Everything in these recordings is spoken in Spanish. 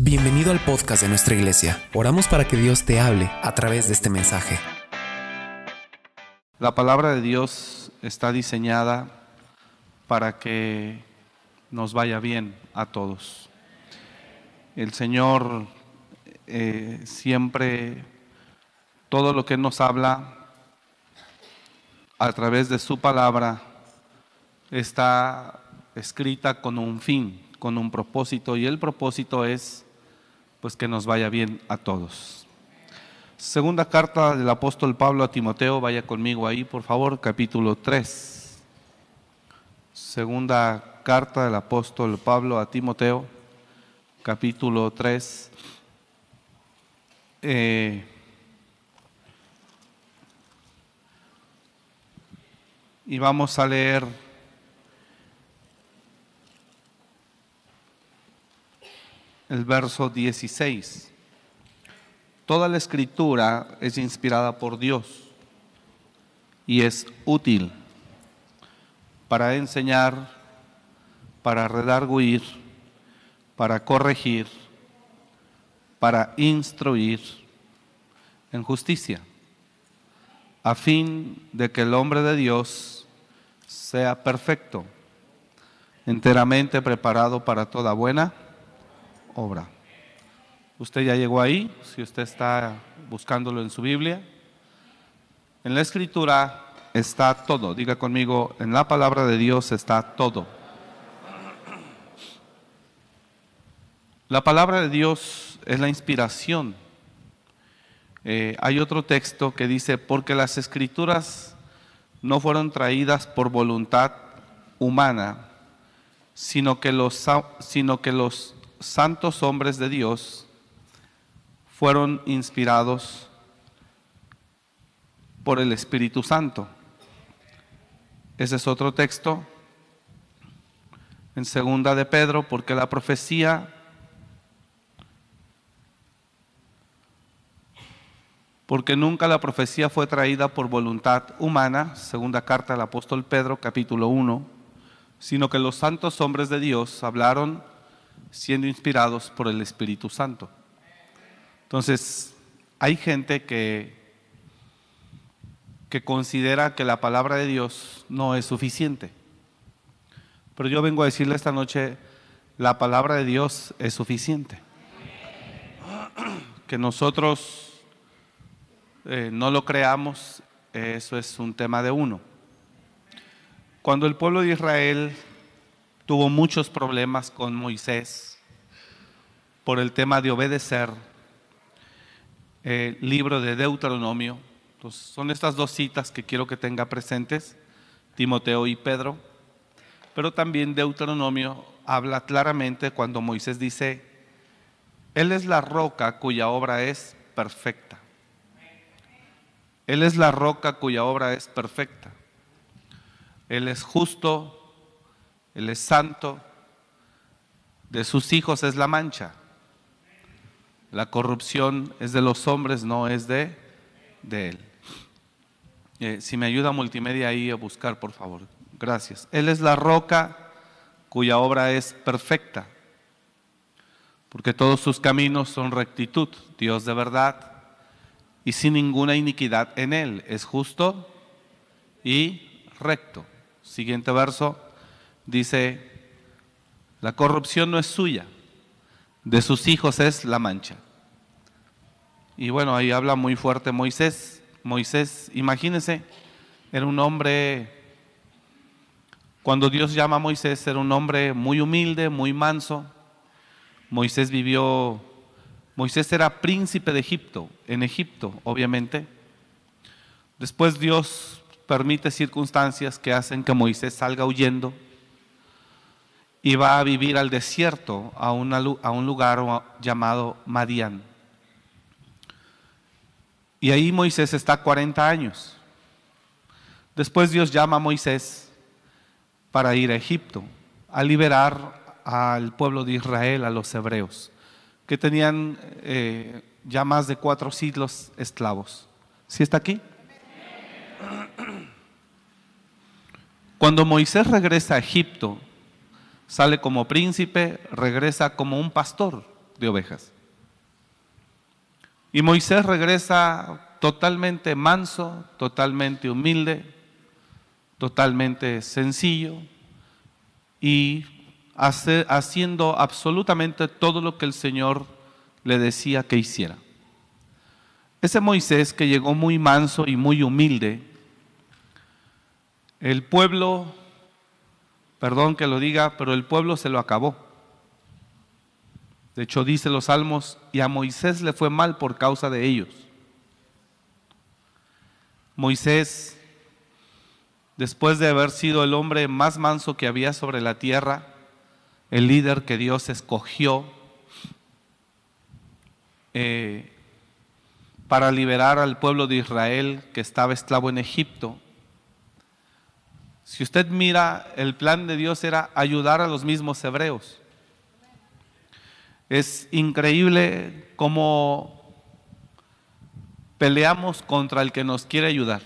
Bienvenido al podcast de nuestra iglesia. Oramos para que Dios te hable a través de este mensaje. La palabra de Dios está diseñada para que nos vaya bien a todos. El Señor eh, siempre, todo lo que nos habla a través de su palabra está escrita con un fin, con un propósito, y el propósito es pues que nos vaya bien a todos. Segunda carta del apóstol Pablo a Timoteo, vaya conmigo ahí, por favor, capítulo 3. Segunda carta del apóstol Pablo a Timoteo, capítulo 3. Eh, y vamos a leer el verso 16. Toda la escritura es inspirada por Dios y es útil para enseñar, para redarguir, para corregir, para instruir en justicia, a fin de que el hombre de Dios sea perfecto, enteramente preparado para toda buena obra. Usted ya llegó ahí, si usted está buscándolo en su Biblia. En la escritura está todo. Diga conmigo, en la palabra de Dios está todo. La palabra de Dios es la inspiración. Eh, hay otro texto que dice, porque las escrituras no fueron traídas por voluntad humana, sino que los, sino que los santos hombres de Dios fueron inspirados por el Espíritu Santo. Ese es otro texto en segunda de Pedro, porque la profecía porque nunca la profecía fue traída por voluntad humana, segunda carta del apóstol Pedro, capítulo 1, sino que los santos hombres de Dios hablaron siendo inspirados por el Espíritu Santo. Entonces, hay gente que, que considera que la palabra de Dios no es suficiente. Pero yo vengo a decirle esta noche, la palabra de Dios es suficiente. Que nosotros eh, no lo creamos, eso es un tema de uno. Cuando el pueblo de Israel tuvo muchos problemas con Moisés por el tema de obedecer el libro de Deuteronomio. Entonces, son estas dos citas que quiero que tenga presentes, Timoteo y Pedro, pero también Deuteronomio habla claramente cuando Moisés dice, Él es la roca cuya obra es perfecta. Él es la roca cuya obra es perfecta. Él es justo, él es santo, de sus hijos es la mancha. La corrupción es de los hombres, no es de, de Él. Eh, si me ayuda multimedia ahí a buscar, por favor. Gracias. Él es la roca cuya obra es perfecta, porque todos sus caminos son rectitud, Dios de verdad, y sin ninguna iniquidad en Él. Es justo y recto. Siguiente verso dice, la corrupción no es suya, de sus hijos es la mancha. Y bueno, ahí habla muy fuerte Moisés. Moisés, imagínense, era un hombre, cuando Dios llama a Moisés, era un hombre muy humilde, muy manso. Moisés vivió, Moisés era príncipe de Egipto, en Egipto, obviamente. Después Dios permite circunstancias que hacen que Moisés salga huyendo y va a vivir al desierto, a, a un lugar llamado Madián. Y ahí Moisés está 40 años. Después Dios llama a Moisés para ir a Egipto, a liberar al pueblo de Israel, a los hebreos, que tenían eh, ya más de cuatro siglos esclavos. ¿Sí está aquí? Cuando Moisés regresa a Egipto, sale como príncipe, regresa como un pastor, de ovejas. Y Moisés regresa totalmente manso, totalmente humilde, totalmente sencillo y haciendo absolutamente todo lo que el Señor le decía que hiciera. Ese Moisés que llegó muy manso y muy humilde, el pueblo, perdón que lo diga, pero el pueblo se lo acabó. De hecho, dice los salmos, y a Moisés le fue mal por causa de ellos. Moisés, después de haber sido el hombre más manso que había sobre la tierra, el líder que Dios escogió eh, para liberar al pueblo de Israel que estaba esclavo en Egipto. Si usted mira, el plan de Dios era ayudar a los mismos hebreos. Es increíble cómo peleamos contra el que nos quiere ayudar.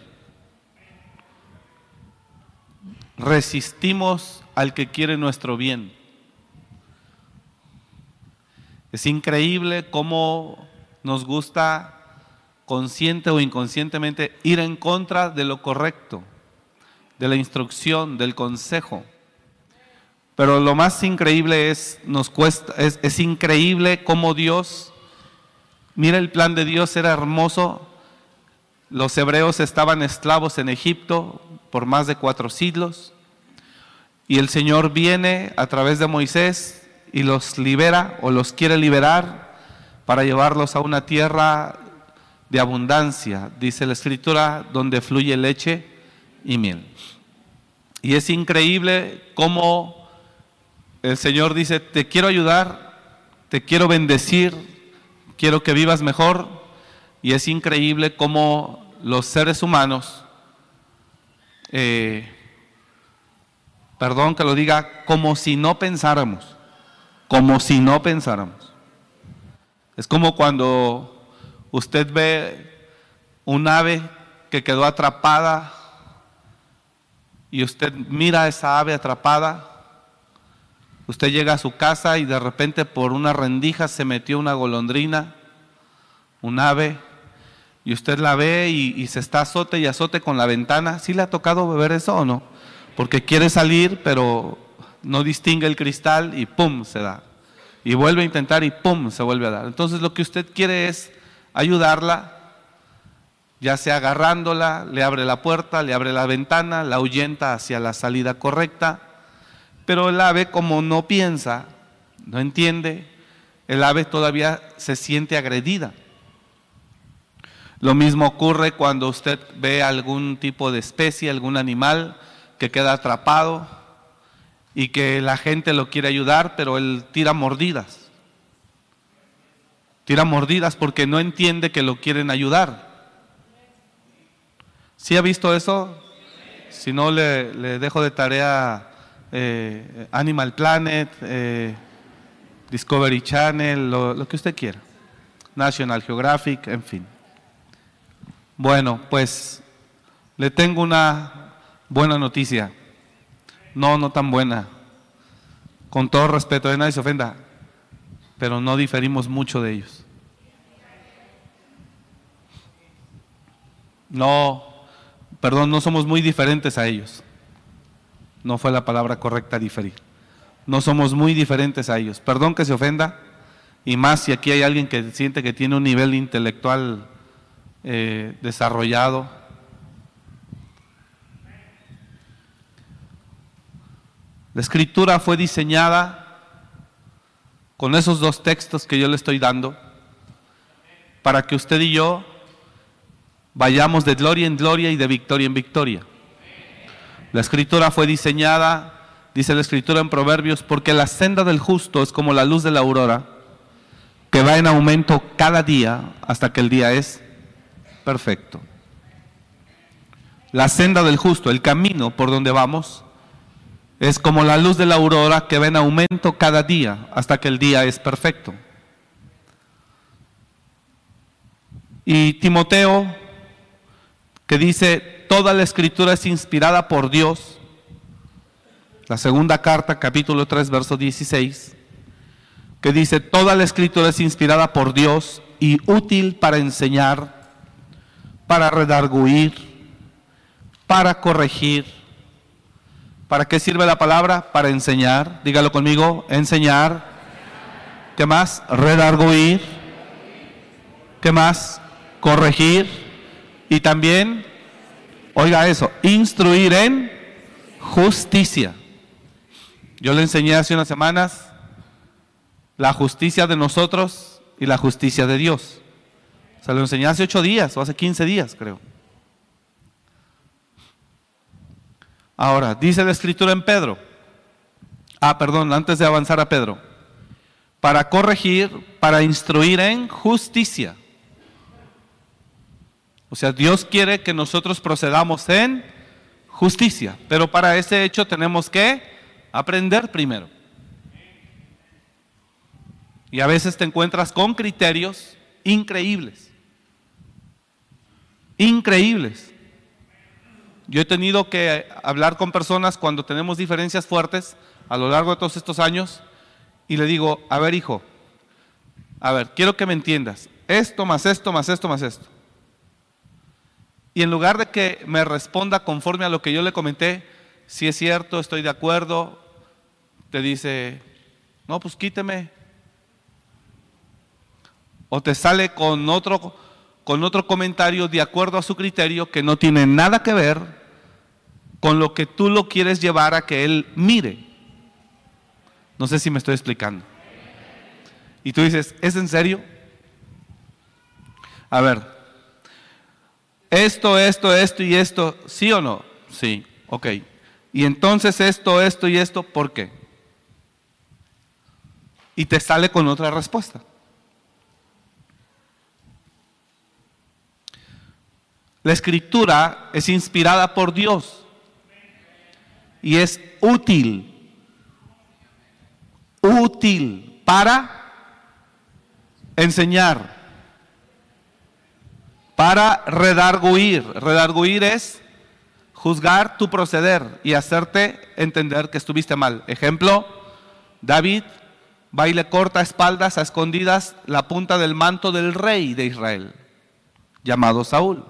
Resistimos al que quiere nuestro bien. Es increíble cómo nos gusta consciente o inconscientemente ir en contra de lo correcto, de la instrucción, del consejo. Pero lo más increíble es, nos cuesta, es, es increíble cómo Dios Mira, el plan de Dios era hermoso. Los hebreos estaban esclavos en Egipto por más de cuatro siglos. Y el Señor viene a través de Moisés y los libera o los quiere liberar para llevarlos a una tierra de abundancia, dice la escritura, donde fluye leche y miel. Y es increíble cómo el Señor dice, te quiero ayudar, te quiero bendecir, quiero que vivas mejor. Y es increíble cómo los seres humanos, eh, perdón que lo diga, como si no pensáramos, como si no pensáramos. Es como cuando usted ve un ave que quedó atrapada y usted mira a esa ave atrapada, usted llega a su casa y de repente por una rendija se metió una golondrina, un ave, y usted la ve y, se está azote y azote con la ventana. ¿Sí le ha tocado beber eso o no? Porque quiere salir, pero no distingue el cristal y ¡pum! se da. Y vuelve a intentar y ¡pum! se vuelve a dar. Entonces lo que usted quiere es ayudarla, ya sea agarrándola, le abre la puerta, le abre la ventana, la ahuyenta hacia la salida correcta, pero el ave como no piensa, no entiende, el ave todavía se siente agredida. Lo mismo ocurre cuando usted ve algún tipo de especie, algún animal que queda atrapado y que la gente lo quiere ayudar, pero él tira mordidas. Tira mordidas porque no entiende que lo quieren ayudar. ¿Sí ha visto eso? Si no, le, dejo de tarea eh, Animal Planet, eh, Discovery Channel, lo que usted quiera. National Geographic, en fin. Bueno, pues le tengo una buena noticia. No, no tan buena. Con todo respeto, de nadie se ofenda, pero no diferimos mucho de ellos. No, perdón, no somos muy diferentes a ellos. No fue la palabra correcta diferir. No somos muy diferentes a ellos. Perdón que se ofenda, y más si aquí hay alguien que siente que tiene un nivel intelectual eh, desarrollado. La escritura fue diseñada con esos dos textos que yo le estoy dando para que usted y yo vayamos de gloria en gloria y de victoria en victoria. La escritura fue diseñada, dice la escritura en Proverbios, porque la senda del justo es como la luz de la aurora, que va en aumento cada día hasta que el día es perfecto. La senda del justo, el camino por donde vamos, es como la luz de la aurora que va en aumento cada día hasta que el día es perfecto. Y Timoteo, que dice, toda la escritura es inspirada por Dios, la segunda carta, capítulo 3, verso 16, que dice, toda la escritura es inspirada por Dios y útil para enseñar, para redarguir, para corregir. ¿Para qué sirve la palabra? Para enseñar. Dígalo conmigo, enseñar. ¿Qué más? Redarguir. ¿Qué más? Corregir. Y también, oiga eso, instruir en justicia. Yo le enseñé hace unas semanas la justicia de nosotros y la justicia de Dios. Se lo enseñé hace ocho días o hace 15 días, creo. Ahora, dice la escritura en Pedro. Ah, perdón, antes de avanzar a Pedro. Para corregir, para instruir en justicia. O sea, Dios quiere que nosotros procedamos en justicia, pero para ese hecho tenemos que aprender primero. Y a veces te encuentras con criterios increíbles. Increíbles. Yo he tenido que hablar con personas cuando tenemos diferencias fuertes a lo largo de todos estos años y le digo, a ver hijo, a ver, quiero que me entiendas, esto más esto más esto más esto. Y en lugar de que me responda conforme a lo que yo le comenté, si es cierto, estoy de acuerdo, te dice, no, pues quíteme, o te sale con otro, con otro comentario de acuerdo a su criterio que no tiene nada que ver con lo que tú lo quieres llevar a que él mire. No sé si me estoy explicando. Y tú dices, ¿es en serio? A ver, esto, esto, esto y esto, ¿sí o no? Sí, ok. Y entonces esto, esto y esto, ¿por qué? Y te sale con otra respuesta. La escritura es inspirada por Dios y es útil, útil para enseñar, para redarguir. Redarguir es juzgar tu proceder y hacerte entender que estuviste mal. Ejemplo, David va y le corta espaldas, a escondidas, la punta del manto del rey de Israel, llamado Saúl.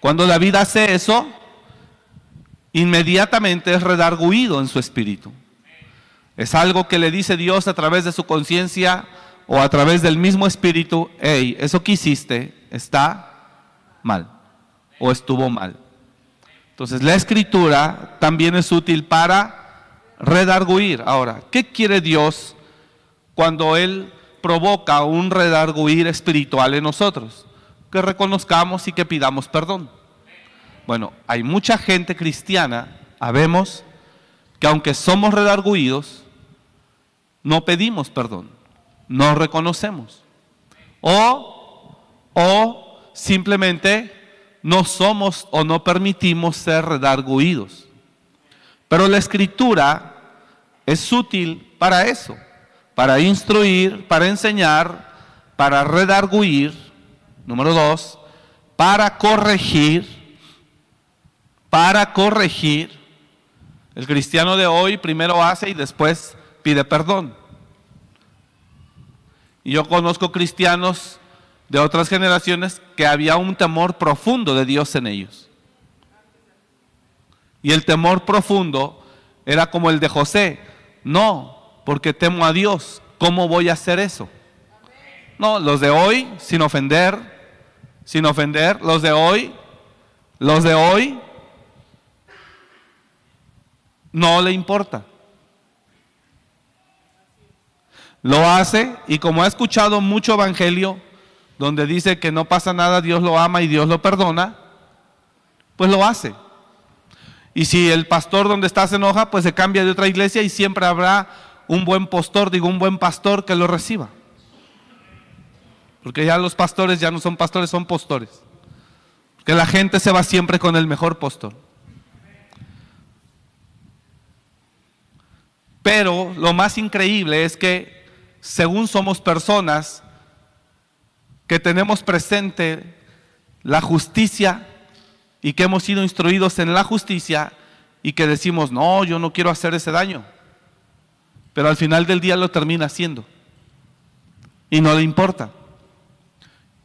Cuando David hace eso, inmediatamente es redarguido en su espíritu. Es algo que le dice Dios a través de su conciencia o a través del mismo espíritu, hey, eso que hiciste está mal o estuvo mal. Entonces la escritura también es útil para redarguir. Ahora, ¿qué quiere Dios cuando Él provoca un redarguir espiritual en nosotros? que reconozcamos y que pidamos perdón. Bueno, hay mucha gente cristiana, habemos, que aunque somos redarguidos, no pedimos perdón, no reconocemos. O, o simplemente no somos o no permitimos ser redarguidos. Pero la escritura es útil para eso, para instruir, para enseñar, para redarguir Número dos, para corregir, para corregir, el cristiano de hoy primero hace y después pide perdón. Y yo conozco cristianos de otras generaciones que había un temor profundo de Dios en ellos. Y el temor profundo era como el de José. No, porque temo a Dios. ¿Cómo voy a hacer eso? No, los de hoy, sin ofender, sin ofender, los de hoy, los de hoy, no le importa. Lo hace y como ha escuchado mucho evangelio donde dice que no pasa nada, Dios lo ama y Dios lo perdona, pues lo hace. Y si el pastor donde está se enoja, pues se cambia de otra iglesia y siempre habrá un buen pastor, digo, un buen pastor que lo reciba. Porque ya los pastores ya no son pastores, son postores. Que la gente se va siempre con el mejor pastor. Pero lo más increíble es que según somos personas que tenemos presente la justicia y que hemos sido instruidos en la justicia y que decimos, no, yo no quiero hacer ese daño. Pero al final del día lo termina haciendo. y no le importa.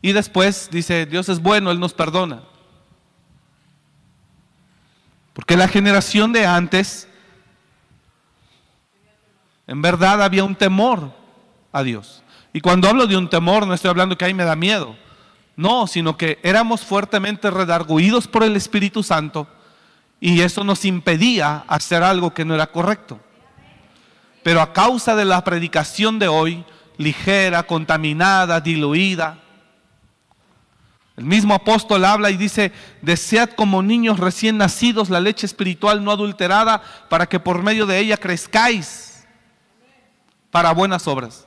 Y después dice, Dios es bueno, Él nos perdona. Porque la generación de antes, en verdad había un temor a Dios. Y cuando hablo de un temor, no estoy hablando que ahí me da miedo. No, sino que éramos fuertemente redarguidos por el Espíritu Santo y eso nos impedía hacer algo que no era correcto. Pero a causa de la predicación de hoy, ligera, contaminada, diluida, el mismo apóstol habla y dice, desead como niños recién nacidos la leche espiritual no adulterada para que por medio de ella crezcáis para buenas obras.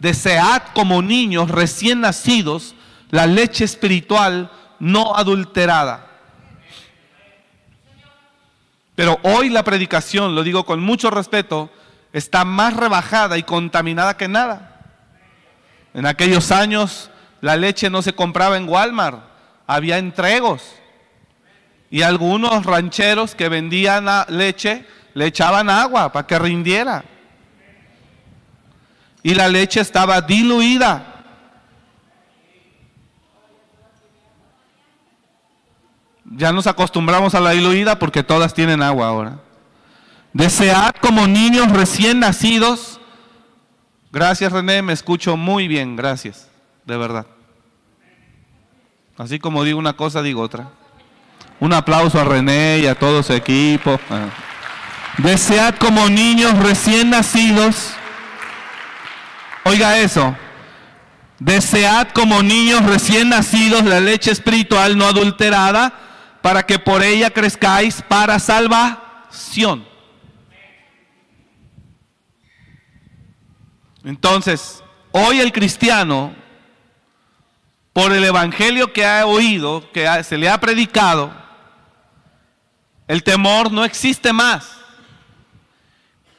Desead como niños recién nacidos la leche espiritual no adulterada. Pero hoy la predicación, lo digo con mucho respeto, está más rebajada y contaminada que nada. En aquellos años la leche no se compraba en Walmart, había entregos. Y algunos rancheros que vendían leche le echaban agua para que rindiera. Y la leche estaba diluida. Ya nos acostumbramos a la diluida porque todas tienen agua ahora. Desead como niños recién nacidos. Gracias René, me escucho muy bien, gracias, de verdad. Así como digo una cosa, digo otra. Un aplauso a René y a todo su equipo. Ah. Desead como niños recién nacidos. Oiga eso. Desead como niños recién nacidos la leche espiritual no adulterada para que por ella crezcáis para salvación. Entonces, hoy el cristiano, por el evangelio que ha oído, que se le ha predicado, el temor no existe más.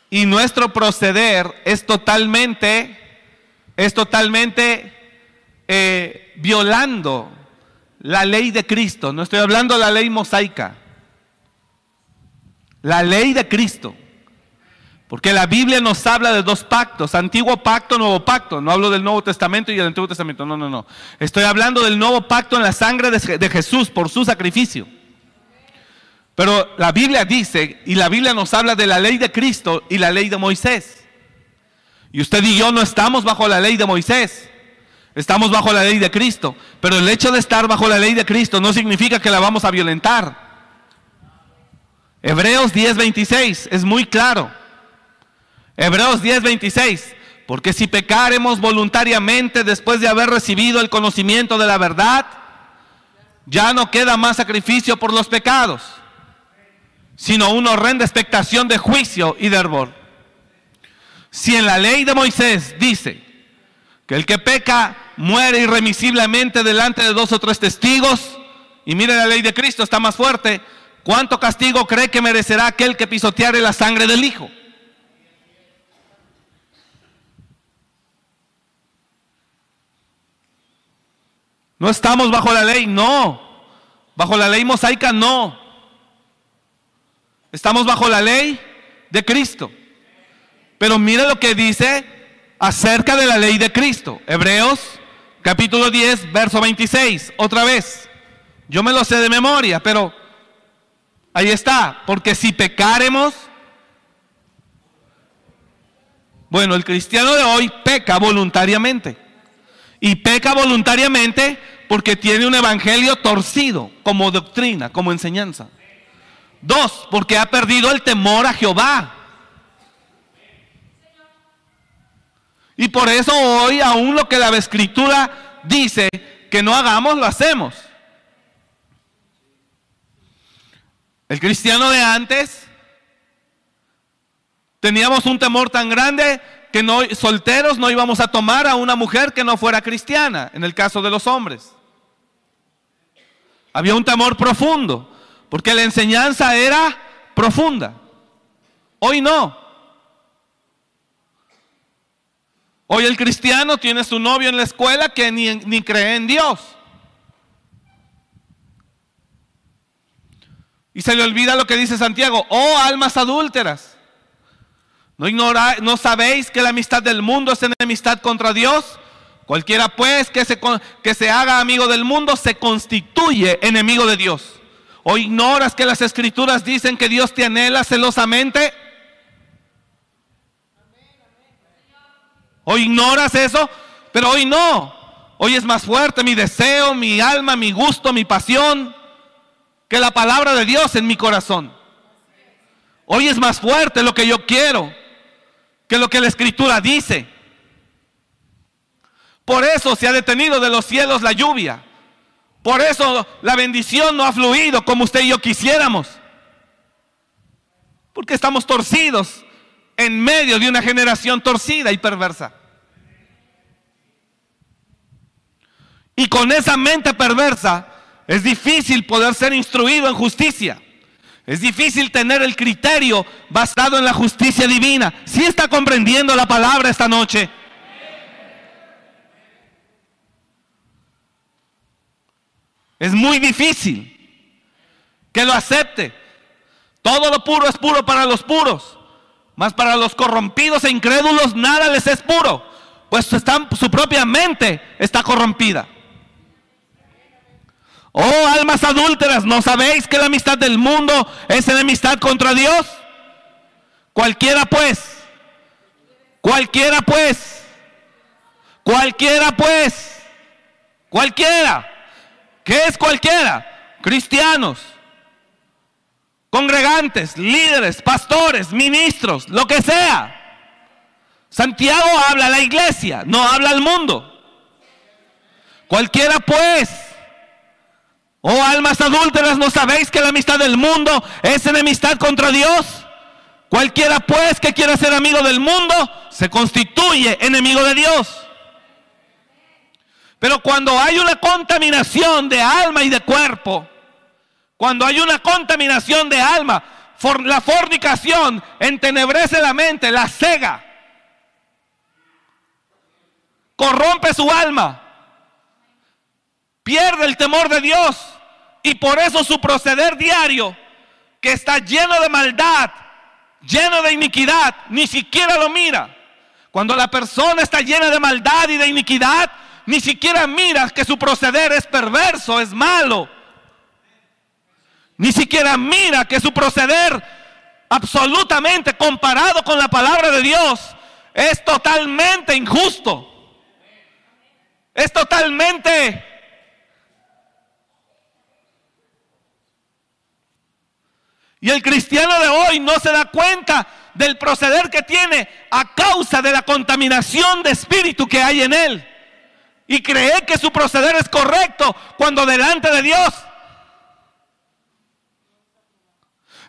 Y nuestro proceder es totalmente, es totalmente eh, violando la ley de Cristo. No estoy hablando de la ley mosaica. La ley de Cristo. Porque la Biblia nos habla de dos pactos, antiguo pacto, nuevo pacto. No hablo del Nuevo Testamento y del Antiguo Testamento, no, no, no. Estoy hablando del nuevo pacto en la sangre de, Jesús por su sacrificio. Pero la Biblia dice, y la Biblia nos habla de la ley de Cristo y la ley de Moisés. Y usted y yo no estamos bajo la ley de Moisés, estamos bajo la ley de Cristo. Pero el hecho de estar bajo la ley de Cristo no significa que la vamos a violentar. Hebreos 10:26 es muy claro. Hebreos 10:26. Porque si pecaremos voluntariamente después de haber recibido el conocimiento de la verdad, ya no queda más sacrificio por los pecados, sino una horrenda expectación de juicio y de hervor. Si en la ley de Moisés dice que el que peca muere irremisiblemente delante de dos o tres testigos, y mire la ley de Cristo está más fuerte, ¿cuánto castigo cree que merecerá aquel que pisoteare la sangre del Hijo? No estamos bajo la ley, no. Bajo la ley mosaica, no. Estamos bajo la ley de Cristo. Pero mire lo que dice acerca de la ley de Cristo. Hebreos capítulo 10, verso 26. Otra vez. Yo me lo sé de memoria, pero ahí está. Porque si pecaremos, bueno, el cristiano de hoy peca voluntariamente. Y peca voluntariamente porque tiene un evangelio torcido como doctrina, como enseñanza. Dos, porque ha perdido el temor a Jehová. Y por eso hoy aún lo que la escritura dice que no hagamos, lo hacemos. El cristiano de antes teníamos un temor tan grande que no, solteros no íbamos a tomar a una mujer que no fuera cristiana, en el caso de los hombres. Había un temor profundo, porque la enseñanza era profunda. Hoy no. Hoy el cristiano tiene su novio en la escuela que ni, ni cree en Dios. Y se le olvida lo que dice Santiago, oh almas adúlteras. ¿No, ignora, ¿No sabéis que la amistad del mundo es enemistad contra Dios? Cualquiera pues que se, que se haga amigo del mundo se constituye enemigo de Dios. ¿O ignoras que las escrituras dicen que Dios te anhela celosamente? ¿O ignoras eso? Pero hoy no. Hoy es más fuerte mi deseo, mi alma, mi gusto, mi pasión que la palabra de Dios en mi corazón. Hoy es más fuerte lo que yo quiero que lo que la escritura dice. Por eso se ha detenido de los cielos la lluvia. Por eso la bendición no ha fluido como usted y yo quisiéramos. Porque estamos torcidos en medio de una generación torcida y perversa. Y con esa mente perversa es difícil poder ser instruido en justicia. Es difícil tener el criterio basado en la justicia divina. Si está comprendiendo la palabra esta noche? Es muy difícil que lo acepte. Todo lo puro es puro para los puros, mas para los corrompidos e incrédulos nada les es puro, pues su propia mente está corrompida. Oh almas adúlteras, ¿no sabéis que la amistad del mundo es enemistad contra Dios? Cualquiera pues, cualquiera pues, cualquiera pues, cualquiera. ¿Qué es cualquiera? Cristianos, congregantes, líderes, pastores, ministros, lo que sea. Santiago habla a la iglesia, no habla al mundo. Cualquiera pues Oh almas adúlteras, ¿no sabéis que la amistad del mundo es enemistad contra Dios? Cualquiera pues que quiera ser amigo del mundo se constituye enemigo de Dios. Pero cuando hay una contaminación de alma y de cuerpo, cuando hay una contaminación de alma, la fornicación entenebrece la mente, la cega, corrompe su alma, pierde el temor de Dios y por eso su proceder diario, que está lleno de maldad, lleno de iniquidad, ni siquiera lo mira. Cuando la persona está llena de maldad y de iniquidad, ni siquiera mira que su proceder es perverso, es malo. Ni siquiera mira que su proceder absolutamente comparado con la palabra de Dios es totalmente injusto. Es totalmente Y el cristiano de hoy no se da cuenta del proceder que tiene a causa de la contaminación de espíritu que hay en él. Y cree que su proceder es correcto cuando delante de Dios.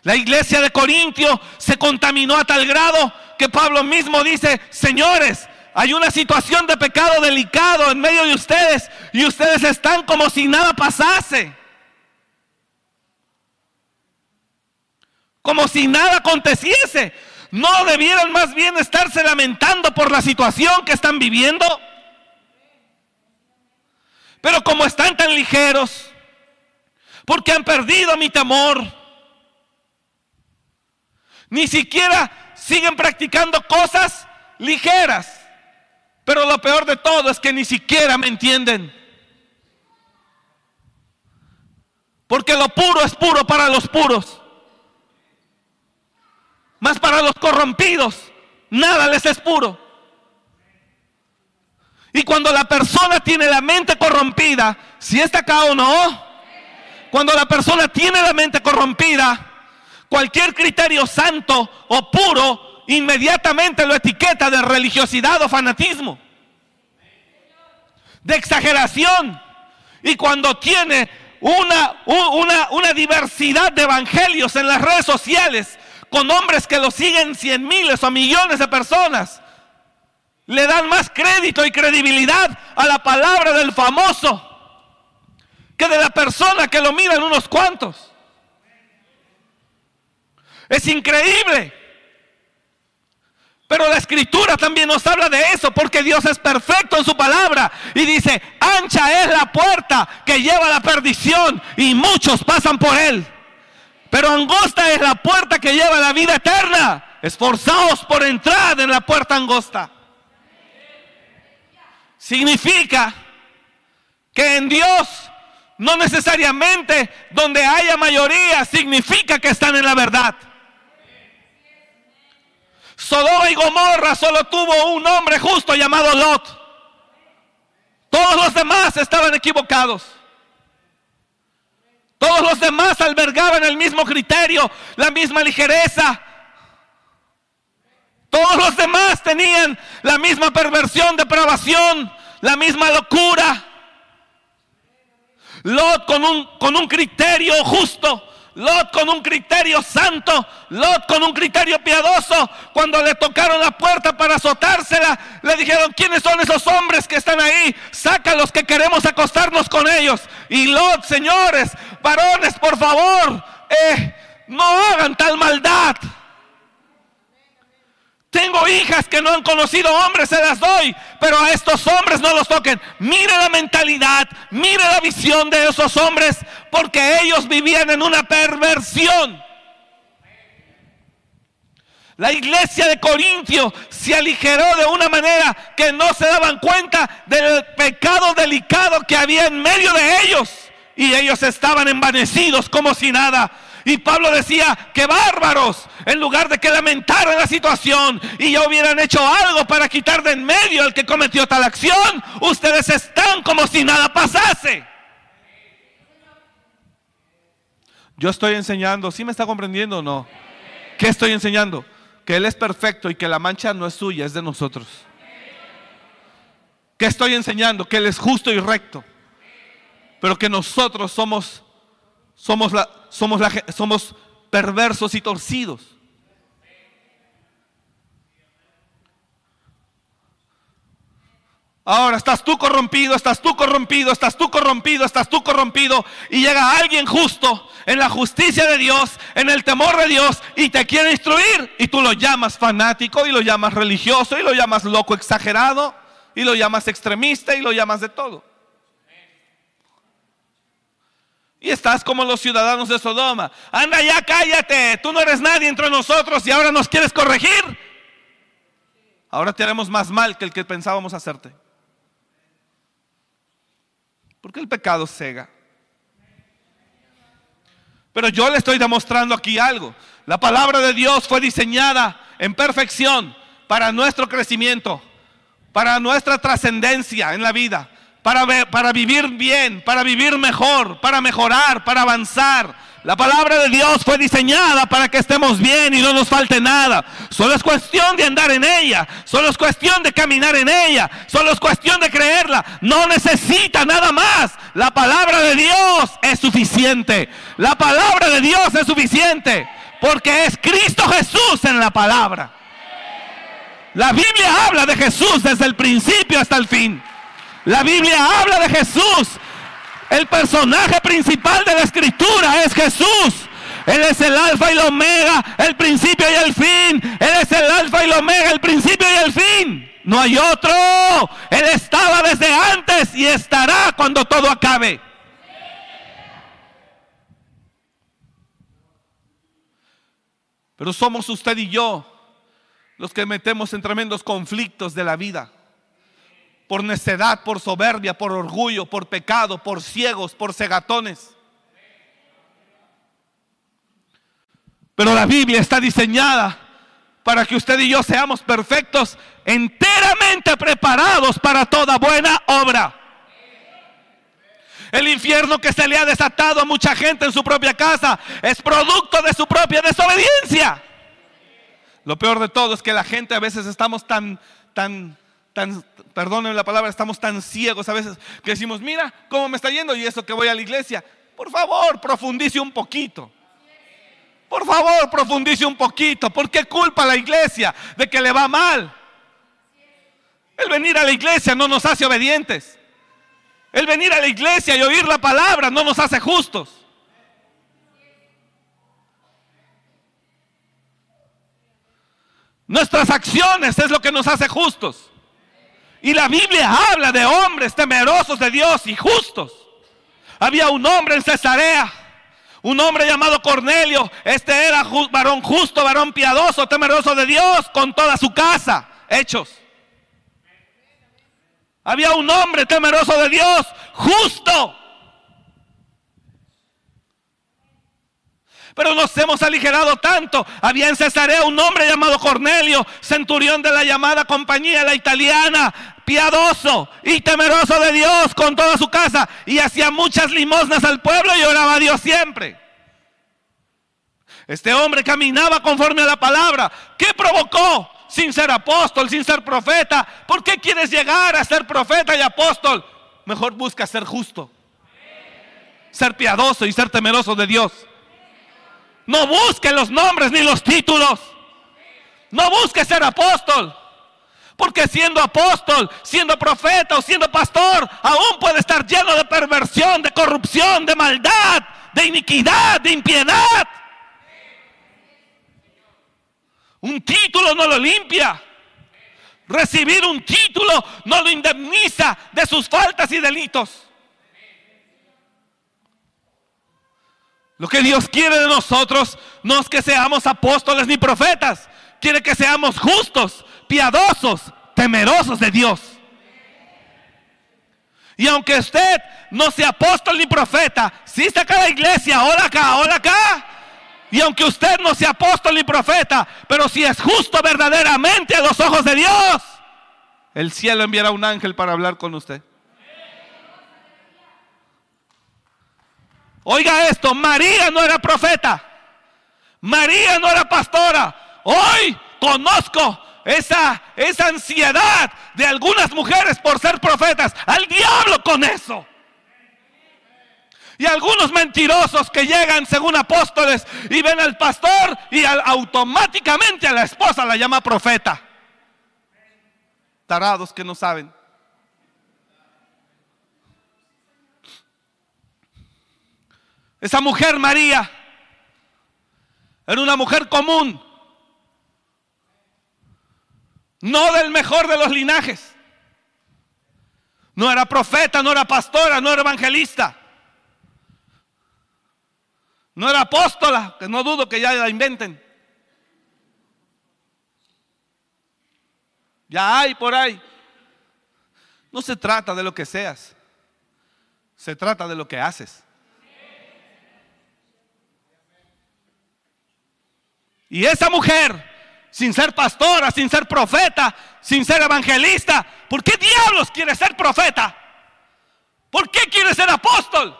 La iglesia de Corintio se contaminó a tal grado que Pablo mismo dice, señores, hay una situación de pecado delicado en medio de ustedes y ustedes están como si nada pasase. como si nada aconteciese. ¿No debieran más bien estarse lamentando por la situación que están viviendo? Pero como están tan ligeros, porque han perdido mi temor, ni siquiera siguen practicando cosas ligeras. Pero lo peor de todo es que ni siquiera me entienden. Porque lo puro es puro para los puros. Más para los corrompidos, nada les es puro. Y cuando la persona tiene la mente corrompida, si está acá o no, cuando la persona tiene la mente corrompida, cualquier criterio santo o puro inmediatamente lo etiqueta de religiosidad o fanatismo, de exageración. Y cuando tiene una, una, diversidad de evangelios en las redes sociales, con hombres que lo siguen cien miles o millones de personas. Le dan más crédito y credibilidad a la palabra del famoso que de la persona que lo miran unos cuantos. Es increíble. Pero la escritura también nos habla de eso porque Dios es perfecto en su palabra y dice, ancha es la puerta que lleva a la perdición y muchos pasan por él. Pero angosta es la puerta que lleva a la vida eterna esforzaos por entrar en la puerta angosta. Significa que en Dios no necesariamente donde haya mayoría significa que están en la verdad. Sodoma y Gomorra solo tuvo un hombre justo llamado Lot. Todos los demás estaban equivocados. Todos los demás albergaban el mismo criterio, la misma ligereza. Todos los demás tenían la misma perversión, depravación, la misma locura. Lot con un, con un criterio justo, Lot con un criterio santo, Lot con un criterio piadoso. Cuando le tocaron la puerta para azotársela, le dijeron, ¿quiénes son esos hombres que están ahí? Sácalos que queremos acostarnos con ellos. Y Lot, señores, varones, por favor, eh, no hagan tal maldad. Tengo hijas que no han conocido hombres, se las doy, pero a estos hombres no los toquen. Mire la mentalidad, mire la visión de esos hombres, porque ellos vivían en una perversión. La iglesia de Corintio se aligeró de una manera que no se daban cuenta del pecado delicado que había en medio de ellos. Y ellos estaban envanecidos como si nada. Y Pablo decía, que bárbaros, en lugar de que lamentaran la situación y ya hubieran hecho algo para quitar de en medio al que cometió tal acción, ustedes están como si nada pasase. Yo estoy enseñando, ¿sí me está comprendiendo o no? ¿Qué estoy enseñando? Que Él es perfecto y que la mancha no es suya, es de nosotros. ¿Qué estoy enseñando? Que Él es justo y recto. Pero que nosotros somos, somos, la, somos, la, somos perversos y torcidos. Ahora estás tú corrompido, estás tú corrompido, estás tú corrompido, estás tú corrompido. Y llega alguien justo en la justicia de Dios, en el temor de Dios, y te quiere instruir. Y tú lo llamas fanático, y lo llamas religioso, y lo llamas loco exagerado, y lo llamas extremista, y lo llamas de todo. Y estás como los ciudadanos de Sodoma. Anda ya, cállate. Tú no eres nadie entre nosotros y ahora nos quieres corregir. Ahora te haremos más mal que el que pensábamos hacerte. Porque el pecado cega. Pero yo le estoy demostrando aquí algo. La palabra de Dios fue diseñada en perfección para nuestro crecimiento, para nuestra trascendencia en la vida, para, para vivir bien, para vivir mejor, para mejorar, para avanzar. La palabra de Dios fue diseñada para que estemos bien y no nos falte nada. Solo es cuestión de andar en ella. Solo es cuestión de caminar en ella. Solo es cuestión de creerla. No necesita nada más. La palabra de Dios es suficiente. La palabra de Dios es suficiente. Porque es Cristo Jesús en la palabra. La Biblia habla de Jesús desde el principio hasta el fin. La Biblia habla de Jesús el personaje principal de la escritura es Jesús. Él es el alfa y el omega, el principio y el fin. Él es el alfa y el omega, el principio y el fin. No hay otro. Él estaba desde antes y estará cuando todo acabe. Pero somos usted y yo los que metemos en tremendos conflictos de la vida por necedad, por soberbia, por orgullo, por pecado, por ciegos, por cegatones. Pero la Biblia está diseñada para que usted y yo seamos perfectos, enteramente preparados para toda buena obra. El infierno que se le ha desatado a mucha gente en su propia casa es producto de su propia desobediencia. Lo peor de todo es que la gente a veces estamos tan, tan tan, perdónenme la palabra, estamos tan ciegos a veces que decimos, mira cómo me está yendo y eso que voy a la iglesia. Por favor, profundice un poquito. Por favor, profundice un poquito. ¿Por qué culpa a la iglesia de que le va mal? El venir a la iglesia no nos hace obedientes. El venir a la iglesia y oír la palabra no nos hace justos. Nuestras acciones es lo que nos hace justos. Y la Biblia habla de hombres temerosos de Dios y justos. Había un hombre en Cesarea, Un hombre llamado Cornelio, este era varón justo, varón piadoso, temeroso de Dios, con toda su casa. Hechos. Había un hombre temeroso de Dios, justo. Pero nos hemos aligerado tanto. Había en Cesarea un hombre llamado Cornelio, centurión de la llamada compañía, la italiana, piadoso y temeroso de Dios con toda su casa. Y hacía muchas limosnas al pueblo y oraba a Dios siempre. Este hombre caminaba conforme a la palabra. ¿Qué provocó? Sin ser apóstol, sin ser profeta. ¿Por qué quieres llegar a ser profeta y apóstol? Mejor busca ser justo. Ser piadoso y ser temeroso de Dios. No busque los nombres ni los títulos. No busque ser apóstol. Porque siendo apóstol, siendo profeta o siendo pastor, aún puede estar lleno de perversión, de corrupción, de maldad, de iniquidad, de impiedad. Un título no lo limpia. Recibir un título no lo indemniza de sus faltas y delitos. Lo que Dios quiere de nosotros no es que seamos apóstoles ni profetas. Quiere que seamos justos, piadosos, temerosos de Dios. Y aunque usted no sea apóstol ni profeta, si está acá la iglesia, hola acá, hola acá. Y aunque usted no sea apóstol ni profeta, pero si es justo verdaderamente a los ojos de Dios, el cielo enviará un ángel para hablar con usted. Oiga esto, María no era profeta. María no era pastora. Hoy conozco esa, esa ansiedad de algunas mujeres por ser profetas. Al diablo con eso. Y algunos mentirosos que llegan según apóstoles y ven al pastor y automáticamente a la esposa la llama profeta. Tarados que no saben. Esa mujer María era una mujer común, no del mejor de los linajes. No era profeta, no era pastora, no era evangelista. No era apóstola, que no dudo que ya la inventen. Ya hay por ahí. No se trata de lo que seas, se trata de lo que haces. Y esa mujer, sin ser pastora, sin ser profeta, sin ser evangelista, ¿por qué diablos quiere ser profeta? ¿Por qué quiere ser apóstol?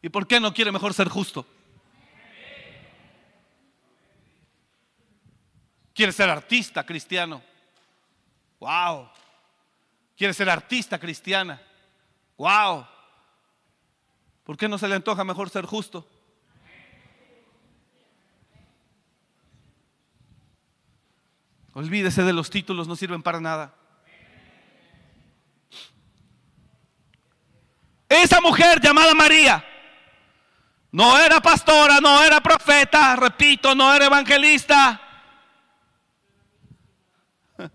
¿Y por qué no quiere mejor ser justo? Quiere ser artista cristiano. Wow. Quiere ser artista cristiana. Wow. ¿Por qué no se le antoja mejor ser justo? Olvídese de los títulos, no sirven para nada. Esa mujer llamada María no era pastora, no era profeta, repito, no era evangelista.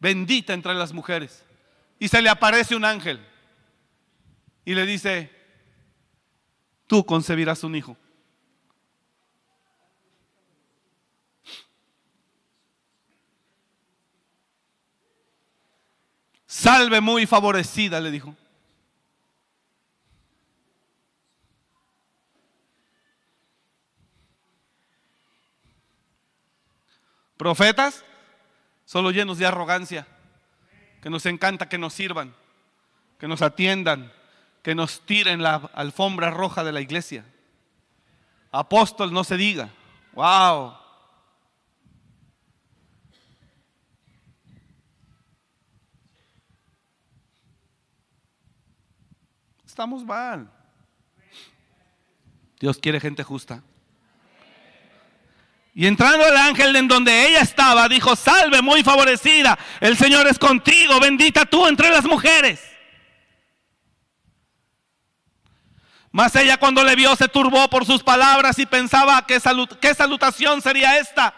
Bendita entre las mujeres. Y se le aparece un ángel y le dice, tú concebirás un hijo. Salve muy favorecida, le dijo. Profetas, solo llenos de arrogancia, que nos encanta que nos sirvan, que nos atiendan, que nos tiren la alfombra roja de la iglesia. Apóstol, no se diga. Wow. Estamos mal. Dios quiere gente justa. Y entrando el ángel en donde ella estaba, dijo, salve muy favorecida, el Señor es contigo, bendita tú entre las mujeres. Mas ella cuando le vio se turbó por sus palabras y pensaba qué, qué salutación sería esta.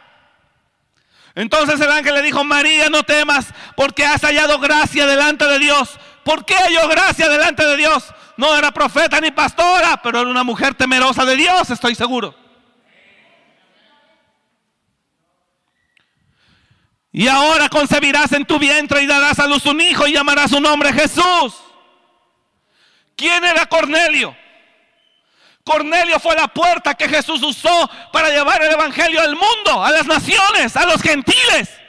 Entonces el ángel le dijo, María, no temas, porque has hallado gracia delante de Dios. ¿Por qué halló gracia delante de Dios? No era profeta ni pastora, pero era una mujer temerosa de Dios, estoy seguro. Y ahora concebirás en tu vientre y darás a luz un hijo y llamarás su nombre Jesús. ¿Quién era Cornelio? Cornelio fue la puerta que Jesús usó para llevar el Evangelio al mundo, a las naciones, a los gentiles.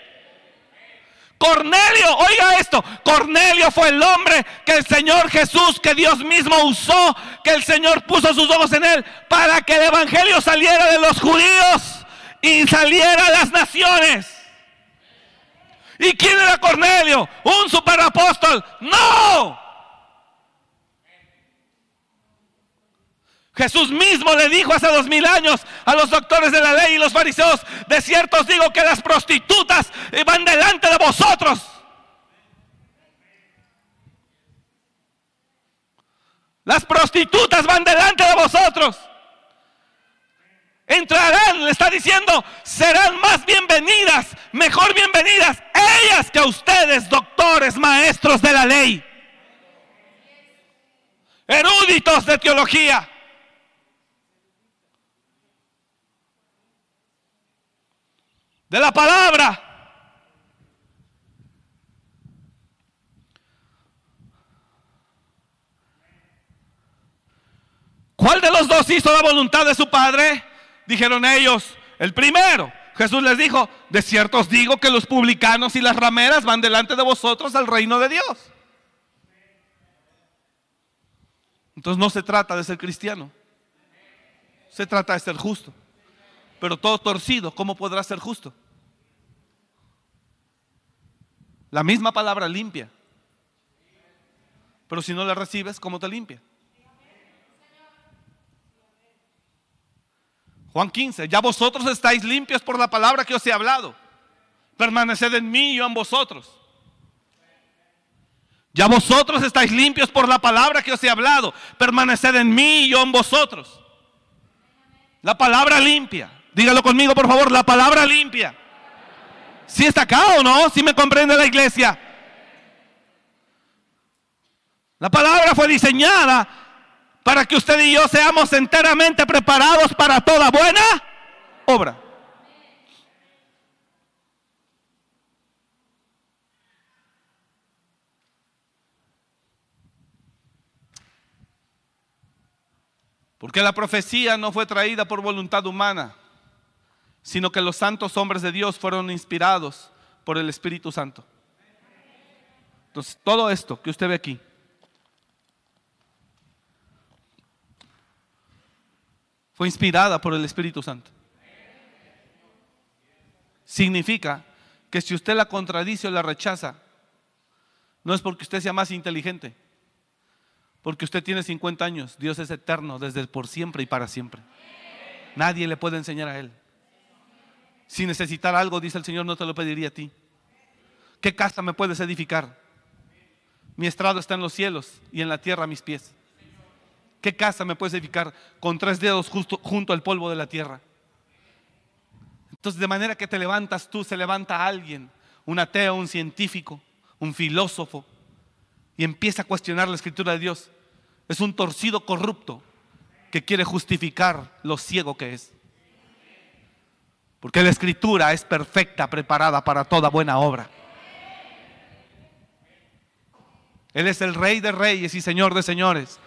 Cornelio, oiga esto, Cornelio fue el hombre que el Señor Jesús, que Dios mismo usó, que el Señor puso sus ojos en él para que el Evangelio saliera de los judíos y saliera a las naciones. ¿Y quién era Cornelio? ¿Un superapóstol? No. Jesús mismo le dijo hace dos mil años a los doctores de la ley y los fariseos, de cierto os digo que las prostitutas van delante de vosotros. Las prostitutas van delante de vosotros. Entrarán, le está diciendo, serán más bienvenidas, mejor bienvenidas ellas que a ustedes, doctores, maestros de la ley, eruditos de teología. De la palabra. ¿Cuál de los dos hizo la voluntad de su padre? Dijeron ellos, el primero. Jesús les dijo, de cierto os digo que los publicanos y las rameras van delante de vosotros al reino de Dios. Entonces no se trata de ser cristiano, se trata de ser justo. Pero todo torcido, ¿cómo podrá ser justo? La misma palabra limpia. Pero si no la recibes, ¿cómo te limpia? Juan 15, ya vosotros estáis limpios por la palabra que os he hablado. Permaneced en mí y yo en vosotros. Ya vosotros estáis limpios por la palabra que os he hablado. Permaneced en mí y yo en vosotros. La palabra limpia. Dígalo conmigo, por favor, la palabra limpia. ¿Si está acá o no? ¿Si me comprende la iglesia? La palabra fue diseñada para que usted y yo seamos enteramente preparados para toda buena obra. Porque la profecía no fue traída por voluntad humana, sino que los santos hombres de Dios fueron inspirados por el Espíritu Santo. Entonces, todo esto que usted ve aquí, fue inspirada por el Espíritu Santo. Significa que si usted la contradice o la rechaza, no es porque usted sea más inteligente, porque usted tiene 50 años, Dios es eterno desde por siempre y para siempre. Nadie le puede enseñar a Él. Si necesitar algo, dice el Señor, no te lo pediría a ti. ¿Qué casa me puedes edificar? Mi estrado está en los cielos y en la tierra mis pies. ¿Qué casa me puedes edificar con tres dedos justo, junto al polvo de la tierra? Entonces, de manera que te levantas tú, se levanta alguien, un ateo, un científico, un filósofo, y empieza a cuestionar la escritura de Dios. Es un torcido corrupto que quiere justificar lo ciego que es. Porque la escritura es perfecta, preparada para toda buena obra. Él es el rey de reyes y señor de señores.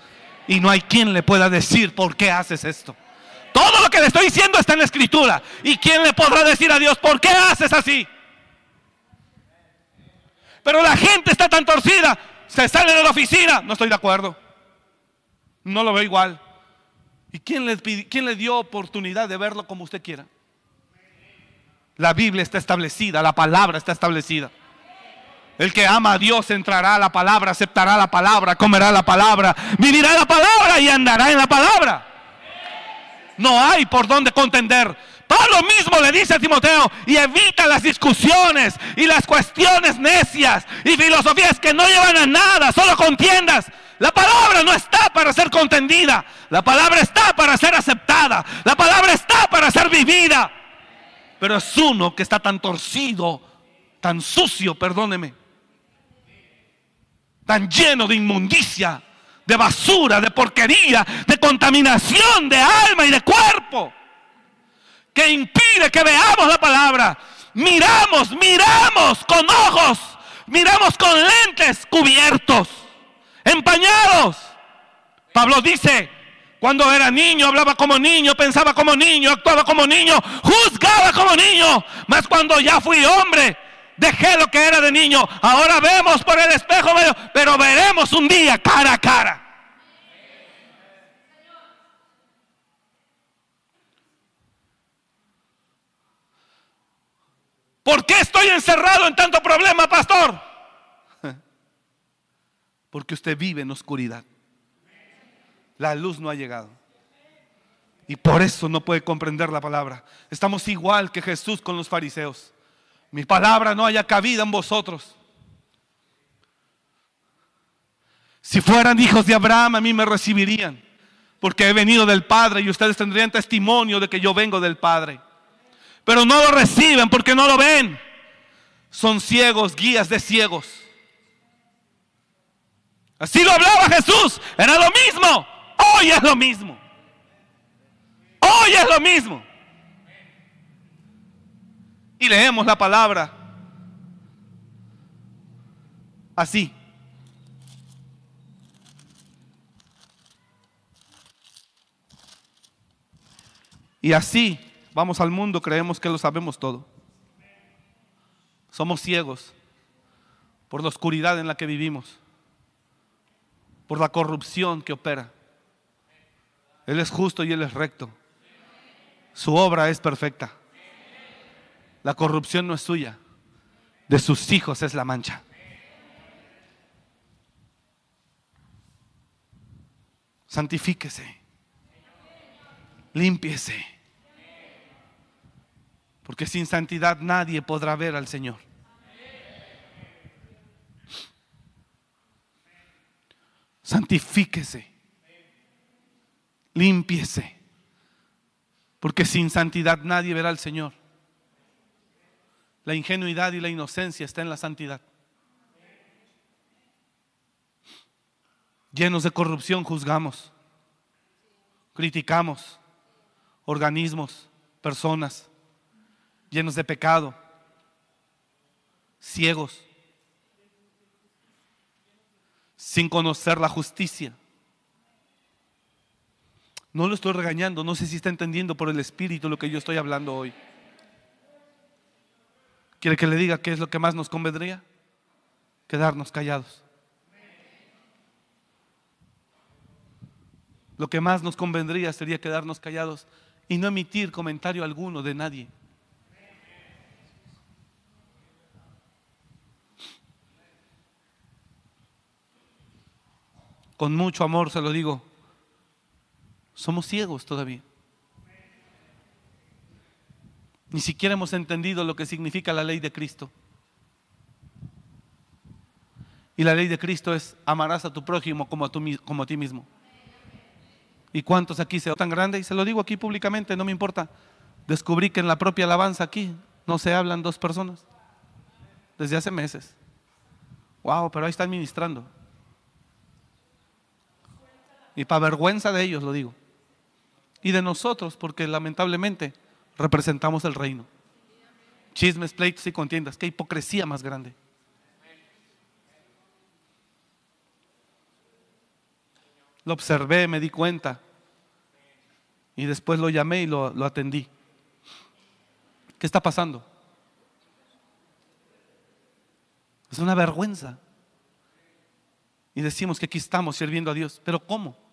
Y no hay quien le pueda decir por qué haces esto. Todo lo que le estoy diciendo está en la escritura. ¿Y quién le podrá decir a Dios por qué haces así? Pero la gente está tan torcida. Se sale de la oficina. No estoy de acuerdo. No lo veo igual. ¿Y quién le, quién le dio oportunidad de verlo como usted quiera? La Biblia está establecida, la palabra está establecida. El que ama a Dios entrará a la palabra, aceptará la palabra, comerá la palabra, vivirá la palabra y andará en la palabra. No hay por dónde contender. Pablo mismo le dice a Timoteo, y evita las discusiones y las cuestiones necias y filosofías que no llevan a nada, solo contiendas. La palabra no está para ser contendida, la palabra está para ser aceptada, la palabra está para ser vivida pero es uno que está tan torcido, tan sucio, perdóneme. tan lleno de inmundicia, de basura, de porquería, de contaminación de alma y de cuerpo, que impide que veamos la palabra. Miramos, miramos con ojos, miramos con lentes cubiertos, empañados. Pablo dice, cuando era niño, hablaba como niño, pensaba como niño, actuaba como niño, juzgaba como niño. Mas cuando ya fui hombre, dejé lo que era de niño. Ahora vemos por el espejo, pero veremos un día cara a cara. ¿Por qué estoy encerrado en tanto problema, pastor? Porque usted vive en oscuridad. La luz no ha llegado. Y por eso no puede comprender la palabra. Estamos igual que Jesús con los fariseos. Mi palabra no haya cabida en vosotros. Si fueran hijos de Abraham, a mí me recibirían. Porque he venido del Padre y ustedes tendrían testimonio de que yo vengo del Padre. Pero no lo reciben porque no lo ven. Son ciegos, guías de ciegos. Así lo hablaba Jesús. Era lo mismo. Hoy es lo mismo. Hoy es lo mismo. Y leemos la palabra así. Y así vamos al mundo, creemos que lo sabemos todo. Somos ciegos por la oscuridad en la que vivimos, por la corrupción que opera. Él es justo y Él es recto. Su obra es perfecta. La corrupción no es suya. De sus hijos es la mancha. Santifíquese. Límpiese. Porque sin santidad nadie podrá ver al Señor. Santifíquese límpiese. Porque sin santidad nadie verá al Señor. La ingenuidad y la inocencia está en la santidad. Llenos de corrupción juzgamos, criticamos organismos, personas, llenos de pecado, ciegos, sin conocer la justicia. No lo estoy regañando, no sé si está entendiendo por el Espíritu lo que yo estoy hablando hoy. ¿Quiere que le diga qué es lo que más nos convendría? Quedarnos callados. Lo que más nos convendría sería quedarnos callados y no emitir comentario alguno de nadie. Con mucho amor se lo digo, somos ciegos todavía. Ni siquiera hemos entendido lo que significa la ley de Cristo. Y la ley de Cristo es amarás a tu prójimo como a, como a ti mismo. ¿Y cuántos aquí se tan grande? Y se lo digo aquí públicamente, no me importa. Descubrí que en la propia alabanza aquí no se hablan dos personas. Desde hace meses. Wow, pero ahí están ministrando. Y para vergüenza de ellos lo digo y de nosotros, porque lamentablemente representamos el reino. Chismes, pleitos y contiendas. Qué hipocresía más grande. Lo observé, me di cuenta. Y después lo llamé y lo, lo atendí. ¿Qué está pasando? Es una vergüenza. Y decimos que aquí estamos sirviendo a Dios. Pero ¿cómo?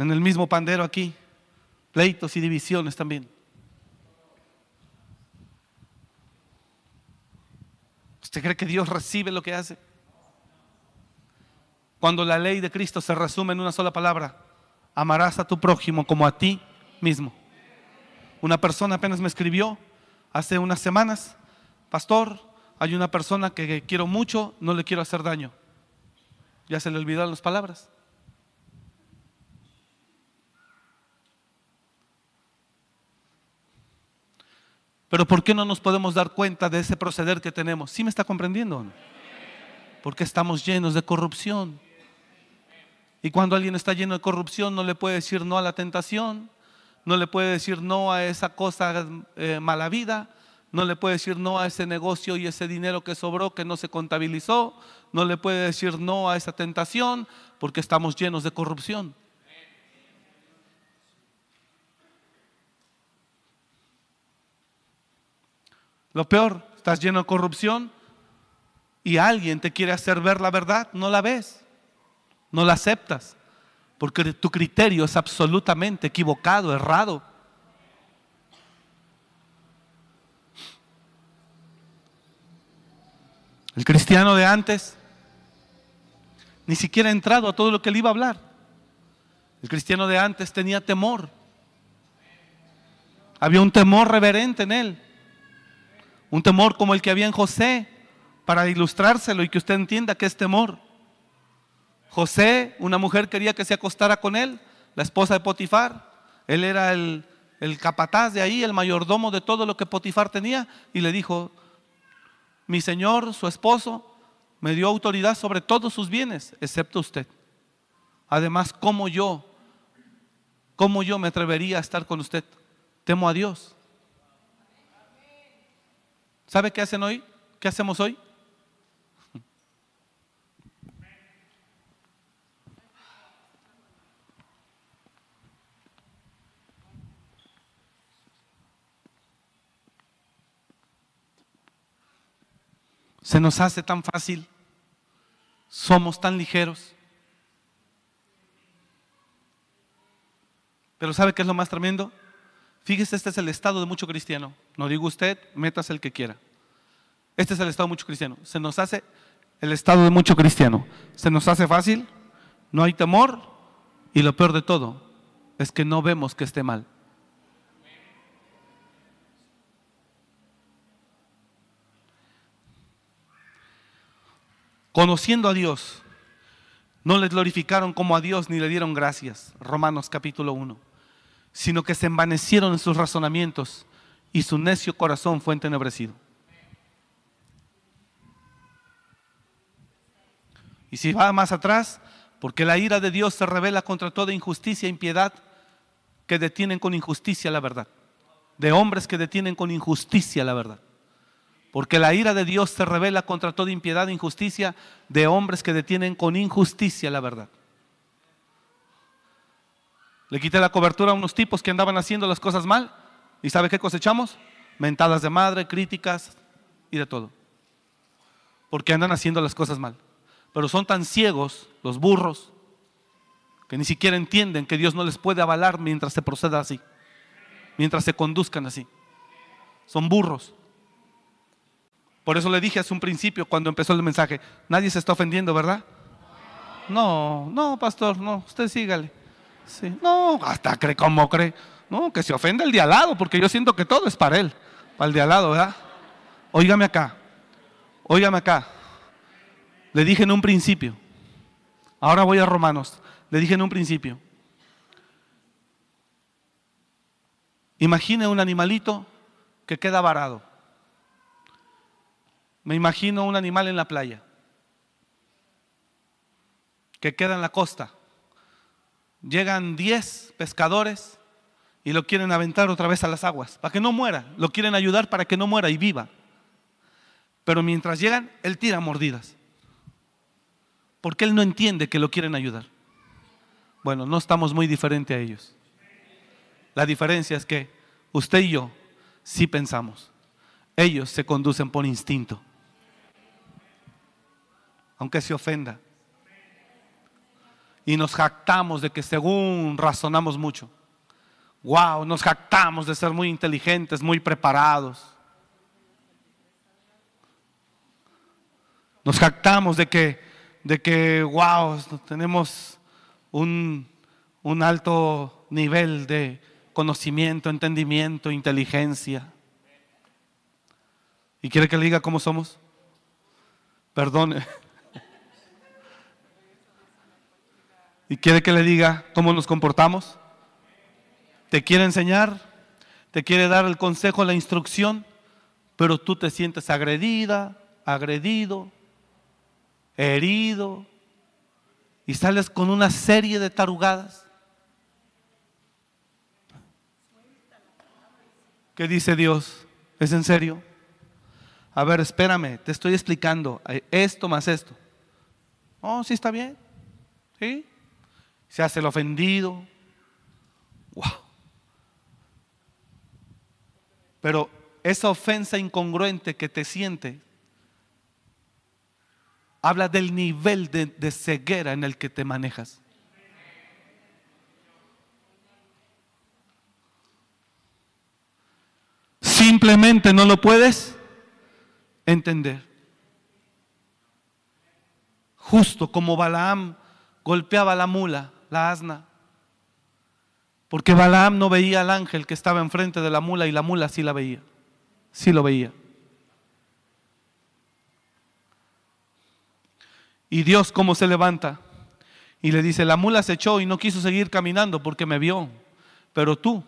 En el mismo pandero aquí, pleitos y divisiones también. ¿Usted cree que Dios recibe lo que hace? Cuando la ley de Cristo se resume en una sola palabra, amarás a tu prójimo como a ti mismo. Una persona apenas me escribió hace unas semanas, pastor, hay una persona que quiero mucho, no le quiero hacer daño. Ya se le olvidaron las palabras. Pero ¿por qué no nos podemos dar cuenta de ese proceder que tenemos? ¿Sí me está comprendiendo? Porque estamos llenos de corrupción. Y cuando alguien está lleno de corrupción no le puede decir no a la tentación, no le puede decir no a esa cosa eh, mala vida, no le puede decir no a ese negocio y ese dinero que sobró que no se contabilizó, no le puede decir no a esa tentación porque estamos llenos de corrupción. Lo peor, estás lleno de corrupción y alguien te quiere hacer ver la verdad, no la ves, no la aceptas, porque tu criterio es absolutamente equivocado, errado. El cristiano de antes ni siquiera ha entrado a todo lo que él iba a hablar. El cristiano de antes tenía temor. Había un temor reverente en él. Un temor como el que había en José, para ilustrárselo y que usted entienda que es temor. José, una mujer quería que se acostara con él, la esposa de Potifar. Él era el, el capataz de ahí, el mayordomo de todo lo que Potifar tenía, y le dijo, mi señor, su esposo, me dio autoridad sobre todos sus bienes, excepto usted. Además, ¿cómo yo, cómo yo me atrevería a estar con usted? Temo a Dios. ¿Sabe qué hacen hoy? ¿Qué hacemos hoy? Se nos hace tan fácil, somos tan ligeros. Pero ¿sabe qué es lo más tremendo? Fíjese, este es el estado de mucho cristiano. No digo usted, metas el que quiera. Este es el estado de mucho cristiano. Se nos hace el estado de mucho cristiano. Se nos hace fácil, no hay temor y lo peor de todo es que no vemos que esté mal. Conociendo a Dios, no le glorificaron como a Dios ni le dieron gracias. Romanos capítulo 1 sino que se envanecieron en sus razonamientos y su necio corazón fue entenebrecido. Y si va más atrás, porque la ira de Dios se revela contra toda injusticia e impiedad que detienen con injusticia la verdad. De hombres que detienen con injusticia la verdad. Porque la ira de Dios se revela contra toda impiedad e injusticia de hombres que detienen con injusticia la verdad. Le quité la cobertura a unos tipos que andaban haciendo las cosas mal. ¿Y sabe qué cosechamos? Mentadas de madre, críticas y de todo. Porque andan haciendo las cosas mal. Pero son tan ciegos los burros que ni siquiera entienden que Dios no les puede avalar mientras se proceda así. Mientras se conduzcan así. Son burros. Por eso le dije hace un principio cuando empezó el mensaje, nadie se está ofendiendo, ¿verdad? No, no, pastor, no, usted sígale. No, hasta cree como cree. No, que se ofenda el de al lado, porque yo siento que todo es para él, para el de al lado, ¿verdad? Óigame acá, óigame acá. Le dije en un principio, ahora voy a Romanos, le dije en un principio, imagine un animalito que queda varado. Me imagino un animal en la playa, que queda en la costa llegan 10 pescadores y lo quieren aventar otra vez a las aguas, para que no muera, lo quieren ayudar para que no muera y viva. Pero mientras llegan, él tira mordidas, porque él no entiende que lo quieren ayudar. Bueno, no estamos muy diferentes a ellos. La diferencia es que usted y yo sí pensamos, ellos se conducen por instinto, aunque se ofenda y nos jactamos de que según razonamos mucho. Wow, nos jactamos de ser muy inteligentes, muy preparados. Nos jactamos de que, de que wow, tenemos un, un alto nivel de conocimiento, entendimiento, inteligencia. ¿Y quiere que le diga cómo somos? Perdone. ¿Y quiere que le diga cómo nos comportamos? ¿Te quiere enseñar? te quiere dar el consejo, la instrucción, pero tú te sientes agredida, agredido, herido, y sales con una serie de tarugadas. ¿Qué dice Dios? ¿Es en serio? A ver, espérame, te estoy explicando esto más esto. Oh, sí está bien. ¿Sí? Se hace el ofendido. Wow. Pero esa ofensa incongruente que te siente habla del nivel de, de ceguera en el que te manejas. Simplemente no lo puedes entender. Justo como Balaam golpeaba la mula, la asna. Porque Balaam no veía al ángel que estaba enfrente de la mula y la mula sí la veía. Sí lo veía. Y Dios cómo se levanta y le dice, la mula se echó y no quiso seguir caminando porque me vio. Pero tú,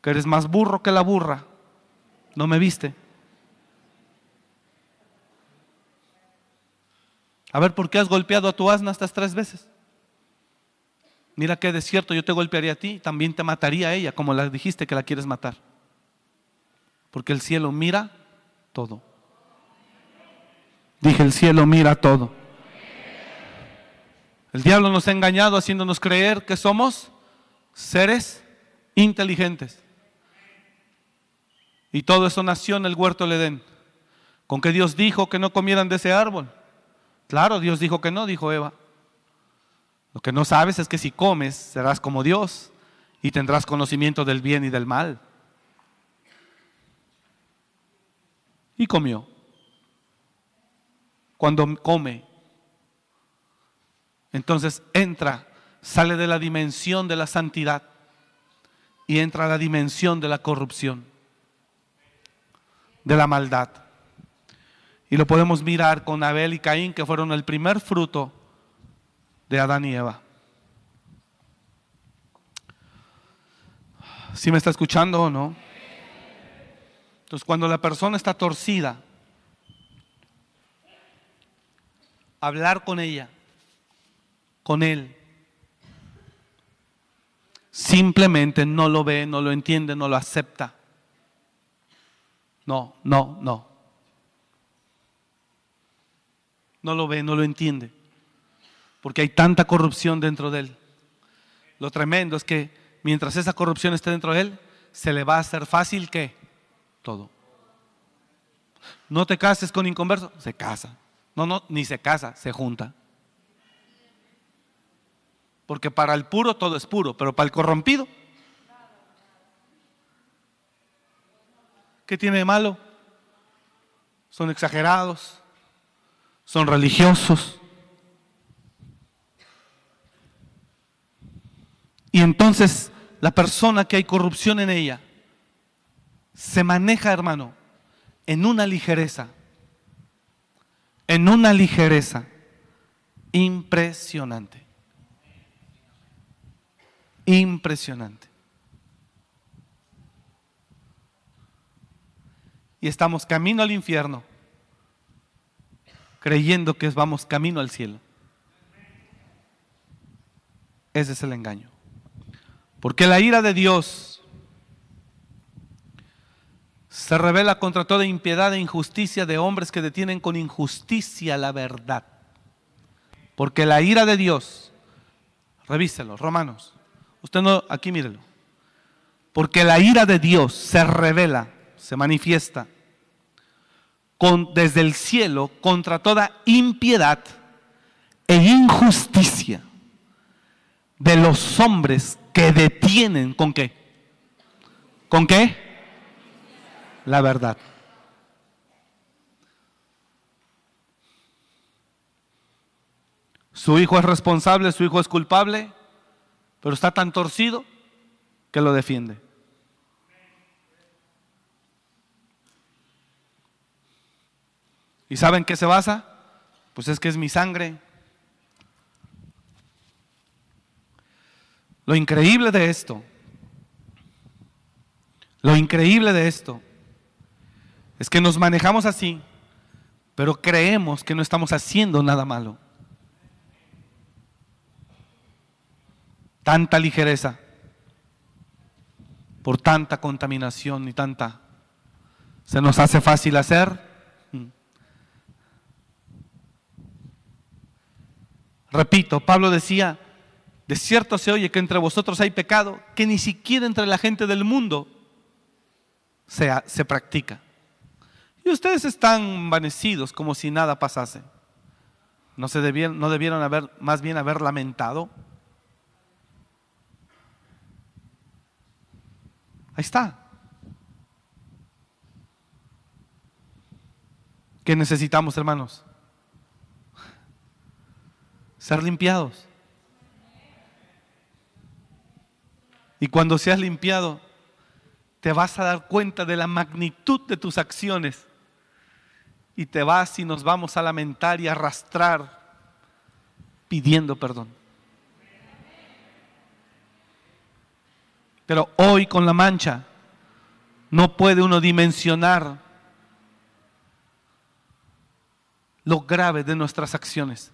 que eres más burro que la burra, no me viste. A ver, ¿por qué has golpeado a tu asna estas tres veces? Mira qué desierto, yo te golpearía a ti, también te mataría a ella, como la dijiste que la quieres matar. Porque el cielo mira todo. Dije, el cielo mira todo. El diablo nos ha engañado haciéndonos creer que somos seres inteligentes. Y todo eso nació en el huerto del Edén. Con que Dios dijo que no comieran de ese árbol. Claro, Dios dijo que no, dijo Eva. Lo que no sabes es que si comes serás como Dios y tendrás conocimiento del bien y del mal. Y comió. Cuando come, entonces entra, sale de la dimensión de la santidad y entra a la dimensión de la corrupción, de la maldad. Y lo podemos mirar con Abel y Caín, que fueron el primer fruto de Adán y Eva. ¿Sí me está escuchando o no? Entonces, cuando la persona está torcida, hablar con ella, con él, simplemente no lo ve, no lo entiende, no lo acepta. No, no, no. no lo ve, no lo entiende, porque hay tanta corrupción dentro de él. Lo tremendo es que mientras esa corrupción esté dentro de él, se le va a hacer fácil que todo. No te cases con inconverso, se casa. No, no, ni se casa, se junta. Porque para el puro todo es puro, pero para el corrompido, ¿qué tiene de malo? Son exagerados, son religiosos. Y entonces la persona que hay corrupción en ella se maneja, hermano, en una ligereza, en una ligereza impresionante. Impresionante. Y estamos camino al infierno creyendo que vamos camino al cielo. Ese es el engaño. Porque la ira de Dios se revela contra toda impiedad e injusticia de hombres que detienen con injusticia la verdad. Porque la ira de Dios, revíselo, Romanos, usted no, aquí mírelo. Porque la ira de Dios se revela, se manifiesta desde el cielo contra toda impiedad e injusticia de los hombres que detienen con qué? ¿Con qué? La verdad. Su hijo es responsable, su hijo es culpable, pero está tan torcido que lo defiende. ¿Y saben qué se basa? Pues es que es mi sangre. Lo increíble de esto, Lo increíble de esto es que nos manejamos así, pero creemos que no estamos haciendo nada malo. Tanta ligereza, por tanta contaminación y tanta... Se nos hace fácil hacer. Repito, Pablo decía, de cierto se oye que entre vosotros hay pecado que ni siquiera entre la gente del mundo se, se practica. Y ustedes están envanecidos como si nada pasase. ¿No, se debieron, ¿No debieron haber, más bien haber lamentado? Ahí está. ¿Qué necesitamos, hermanos? Ser limpiados. Y cuando seas limpiado, te vas a dar cuenta de la magnitud de tus acciones. Y te vas y nos vamos a lamentar y arrastrar pidiendo perdón. Pero hoy con la mancha no puede uno dimensionar lo grave de nuestras acciones.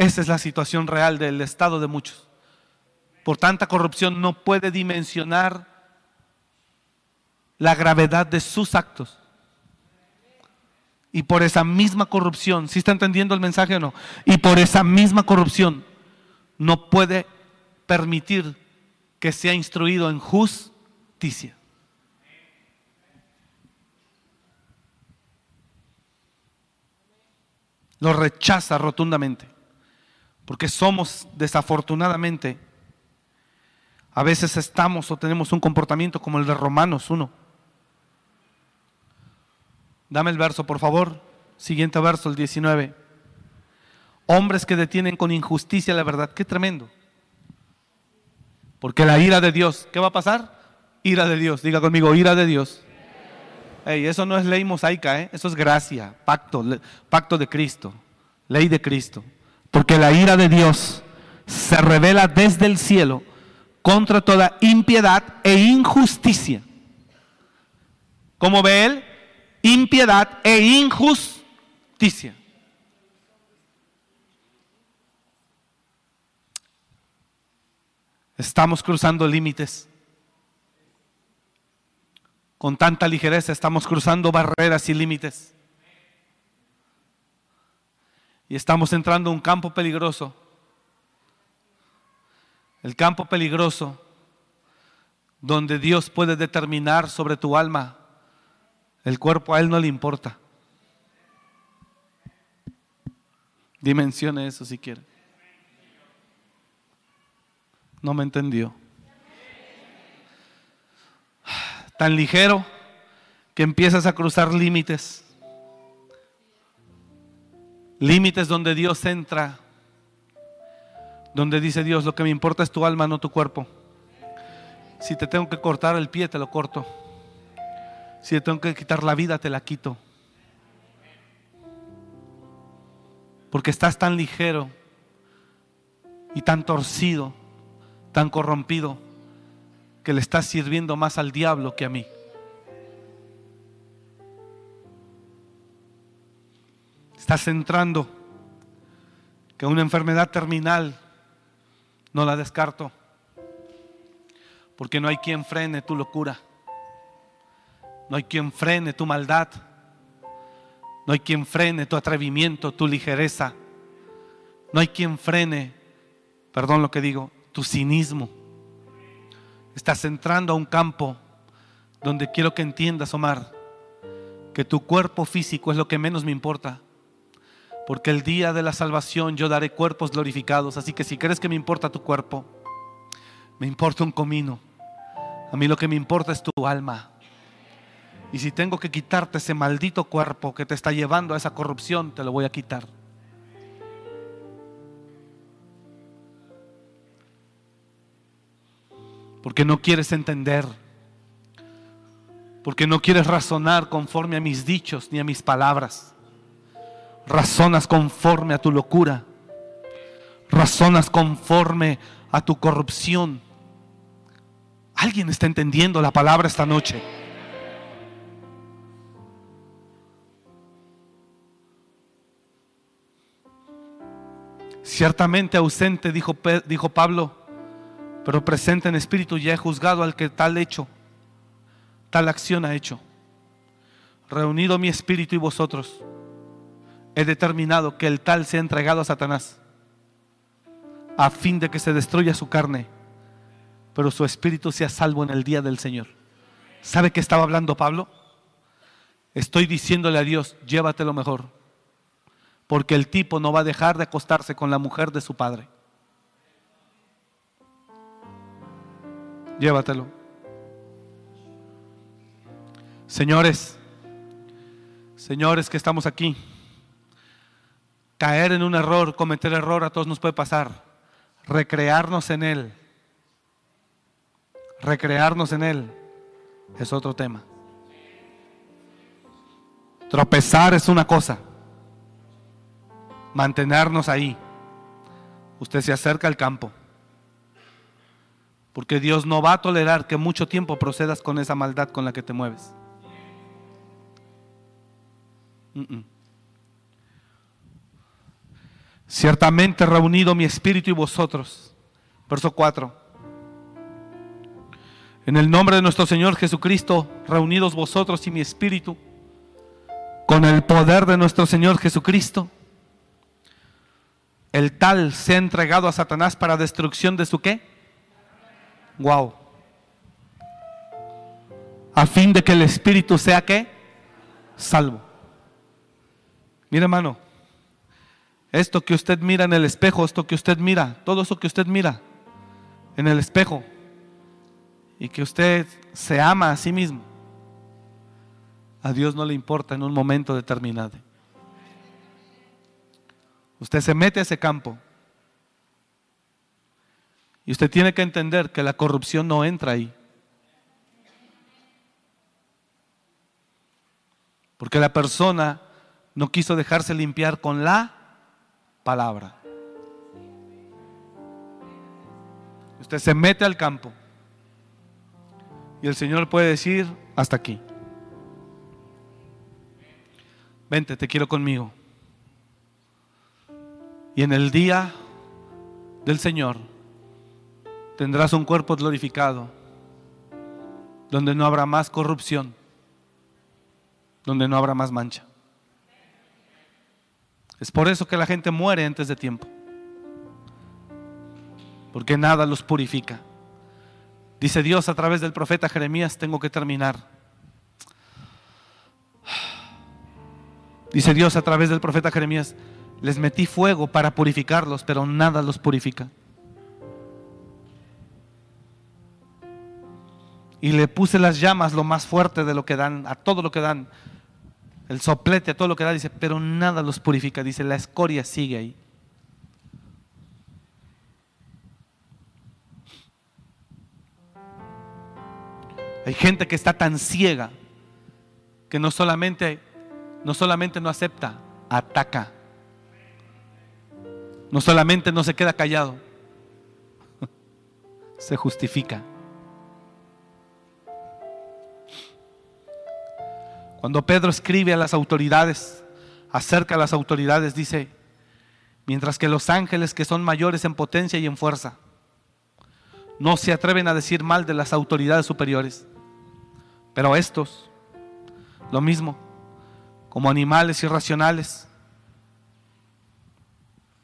Esa es la situación real del estado de muchos. Por tanta corrupción no puede dimensionar la gravedad de sus actos. Y por esa misma corrupción, ¿sí está entendiendo el mensaje o no? Y por esa misma corrupción no puede permitir que sea instruido en justicia. Lo rechaza rotundamente. Porque somos desafortunadamente, a veces estamos o tenemos un comportamiento como el de Romanos 1. Dame el verso, por favor. Siguiente verso, el 19. Hombres que detienen con injusticia la verdad. Qué tremendo. Porque la ira de Dios, ¿qué va a pasar? Ira de Dios. Diga conmigo, ira de Dios. eso no es ley mosaica, ¿eh? eso es gracia, pacto, pacto de Cristo, ley de Cristo. Porque la ira de Dios se revela desde el cielo contra toda impiedad e injusticia. ¿Cómo ve él? Impiedad e injusticia. Estamos cruzando límites. Con tanta ligereza estamos cruzando barreras y límites. Y estamos entrando a un campo peligroso. El campo peligroso donde Dios puede determinar sobre tu alma. El cuerpo a Él no le importa. Dimensione eso si quiere. No me entendió. Tan ligero que empiezas a cruzar límites Límites donde Dios entra, donde dice Dios, lo que me importa es tu alma, no tu cuerpo. Si te tengo que cortar el pie, te lo corto. Si te tengo que quitar la vida, te la quito. Porque estás tan ligero y tan torcido, tan corrompido, que le estás sirviendo más al diablo que a mí. Estás entrando, que una enfermedad terminal no la descarto, porque no hay quien frene tu locura, no hay quien frene tu maldad, no hay quien frene tu atrevimiento, tu ligereza, no hay quien frene, perdón lo que digo, tu cinismo. Estás entrando a un campo donde quiero que entiendas, Omar, que tu cuerpo físico es lo que menos me importa porque el día de la salvación yo daré cuerpos glorificados. Así que si crees que me importa tu cuerpo, me importa un comino. A mí lo que me importa es tu alma. Y si tengo que quitarte ese maldito cuerpo que te está llevando a esa corrupción, te lo voy a quitar. Porque no quieres entender. Porque no quieres razonar conforme a mis dichos ni a mis palabras razonas conforme a tu locura, razonas conforme a tu corrupción. ¿Alguien está entendiendo la palabra esta noche? Ciertamente ausente, dijo, dijo Pablo, pero presente en espíritu ya he juzgado al que tal hecho, tal acción ha hecho. Reunido mi espíritu y vosotros, he determinado que el tal sea entregado a Satanás, a fin de que se destruya su carne, pero su espíritu sea salvo en el día del Señor. ¿Sabe qué estaba hablando Pablo? Estoy diciéndole a Dios, llévatelo mejor, porque el tipo no va a dejar de acostarse con la mujer de su padre. Llévatelo. Señores, señores que estamos aquí, caer en un error, cometer error a todos nos puede pasar. Recrearnos en él, recrearnos en él es otro tema. Tropezar es una cosa, mantenernos ahí. Usted se acerca al campo. Porque Dios no va a tolerar que mucho tiempo procedas con esa maldad con la que te mueves. Ciertamente reunido mi espíritu y vosotros. Verso 4. En el nombre de nuestro Señor Jesucristo, reunidos vosotros y mi espíritu, con el poder de nuestro Señor Jesucristo, el tal se ha entregado a Satanás para destrucción de su qué? Wow. A fin de que el espíritu sea qué? Salvo. Mire hermano, esto que usted mira en el espejo, esto que usted mira, todo eso que usted mira en el espejo y que usted se ama a sí mismo, a Dios no le importa en un momento determinado. Usted se mete a ese campo y usted tiene que entender que la corrupción no entra ahí. Porque la persona no quiso dejarse limpiar con la palabra. Usted se mete al campo y el Señor puede decir, hasta aquí. Vente, te quiero conmigo. Y en el día del Señor tendrás un cuerpo glorificado, donde no habrá más corrupción, donde no habrá más mancha. Es por eso que la gente muere antes de tiempo, porque nada los purifica. Dice Dios a través del profeta Jeremías, tengo que terminar. Dice Dios a través del profeta Jeremías, les metí fuego para purificarlos, pero nada los purifica. Y le puse las llamas lo más fuerte de lo que dan, a todo lo que dan, el soplete, a todo lo que da, dice, pero nada los purifica, dice, la escoria sigue ahí. Hay gente que está tan ciega que no solamente no solamente no acepta, ataca. No solamente no se queda callado, se justifica. Cuando Pedro escribe a las autoridades, acerca a las autoridades, dice, mientras que los ángeles que son mayores en potencia y en fuerza, no se atreven a decir mal de las autoridades superiores, pero estos, lo mismo, como animales irracionales,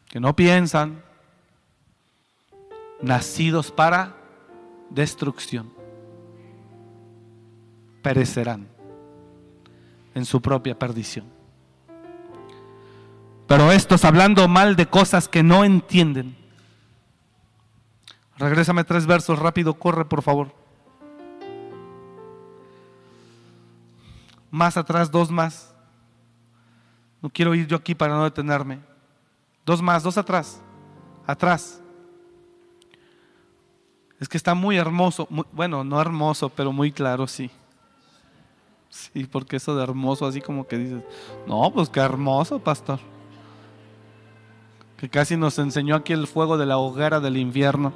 que no piensan, nacidos para destrucción, perecerán en su propia perdición. Pero estos hablando mal de cosas que no entienden. Regrésame tres versos rápido, corre por favor. Más atrás, dos más. No quiero ir yo aquí para no detenerme. Dos más, dos atrás. Atrás. Es que está muy hermoso. bueno, no hermoso, pero muy claro, sí. Sí, porque eso de hermoso, así como que dices, no, pues qué hermoso, pastor. que casi nos enseñó aquí el fuego de la hoguera del infierno.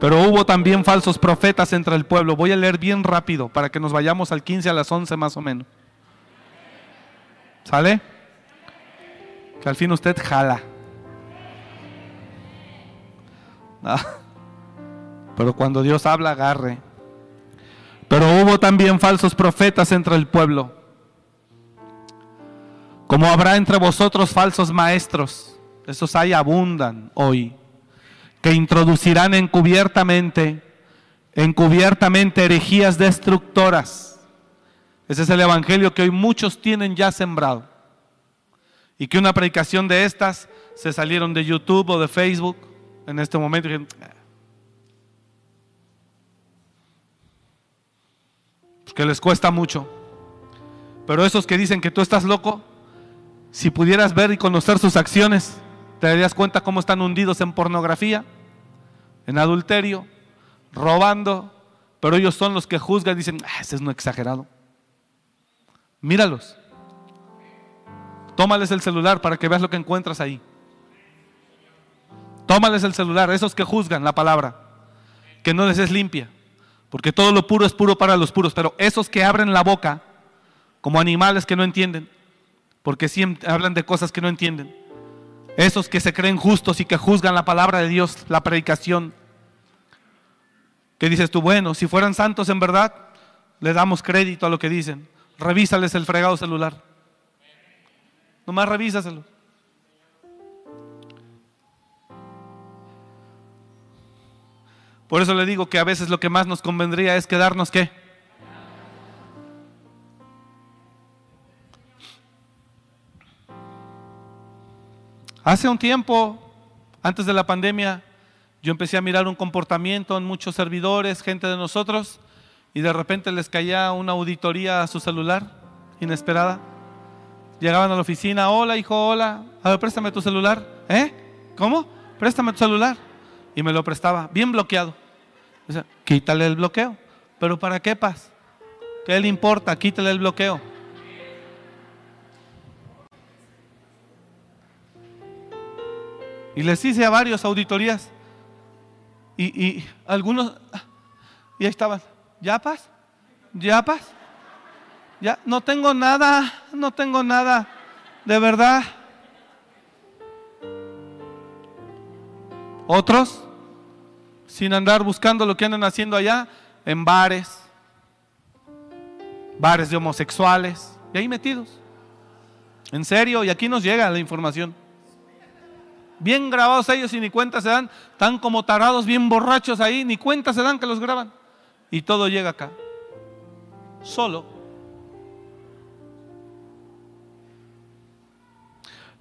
Pero hubo también falsos profetas entre el pueblo. Voy a leer bien rápido para que nos vayamos al 15 a las 11 más o menos. ¿Sale? Que al fin usted jala. Ah. Pero cuando Dios habla, agarre. Pero hubo también falsos profetas entre el pueblo. Como habrá entre vosotros falsos maestros. Esos hay abundan hoy. Que introducirán encubiertamente, encubiertamente herejías destructoras. Ese es el evangelio que hoy muchos tienen ya sembrado. Y que una predicación de estas se salieron de YouTube o de Facebook en este momento. Que les cuesta mucho. Pero esos que dicen que tú estás loco, si pudieras ver y conocer sus acciones, te darías cuenta cómo están hundidos en pornografía, en adulterio, robando, pero ellos son los que juzgan y dicen, ah, ese es no exagerado. Míralos. Tómales el celular para que veas lo que encuentras ahí. Tómales el celular, esos que juzgan la palabra, que no les es limpia. Porque todo lo puro es puro para los puros, pero esos que abren la boca como animales que no entienden, porque siempre hablan de cosas que no entienden. Esos que se creen justos y que juzgan la palabra de Dios, la predicación. Que dices tú, bueno, si fueran santos en verdad, le damos crédito a lo que dicen. Revísales el fregado celular. Nomás revísaselo. Por eso le digo que a veces lo que más nos convendría es quedarnos qué. Hace un tiempo, antes de la pandemia, yo empecé a mirar un comportamiento en muchos servidores, gente de nosotros, y de repente les caía una auditoría a su celular, inesperada. Llegaban a la oficina, hola hijo, hola, a ver, préstame tu celular. ¿Eh? ¿Cómo? Préstame tu celular. Y me lo prestaba, bien bloqueado quítale el bloqueo. ¿Pero para qué paz? ¿Qué le importa? Quítale el bloqueo. Y les hice a varios auditorías. Y, y algunos, y ahí estaban, ¿ya paz? ¿Ya paz? Ya, no tengo nada, no tengo nada, de verdad. Otros, sin andar buscando lo que andan haciendo allá, en bares, bares de homosexuales, y ahí metidos. En serio, y aquí nos llega la información. Bien grabados ellos y ni cuenta se dan, tan como tarados, bien borrachos ahí, ni cuenta se dan que los graban. Y todo llega acá. Solo.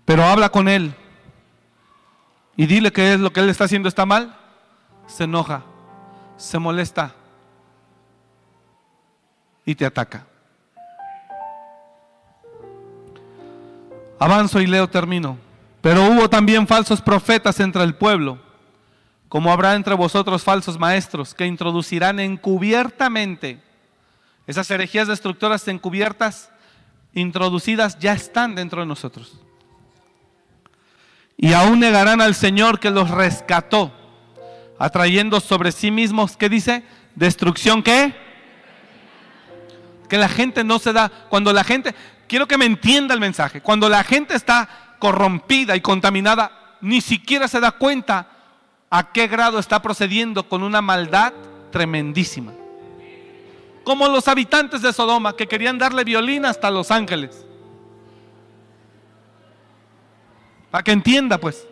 Pero habla con él y dile que es lo que él está haciendo está mal se enoja, se molesta y te ataca. Avanzo y leo, termino. Pero hubo también falsos profetas entre el pueblo, como habrá entre vosotros falsos maestros, que introducirán encubiertamente esas herejías destructoras encubiertas, introducidas, ya están dentro de nosotros. Y aún negarán al Señor que los rescató atrayendo sobre sí mismos, ¿qué dice? Destrucción, ¿qué? Que la gente no se da, cuando la gente, quiero que me entienda el mensaje, cuando la gente está corrompida y contaminada, ni siquiera se da cuenta a qué grado está procediendo con una maldad tremendísima. Como los habitantes de Sodoma que querían darle violín hasta Los Ángeles. Para que entienda pues.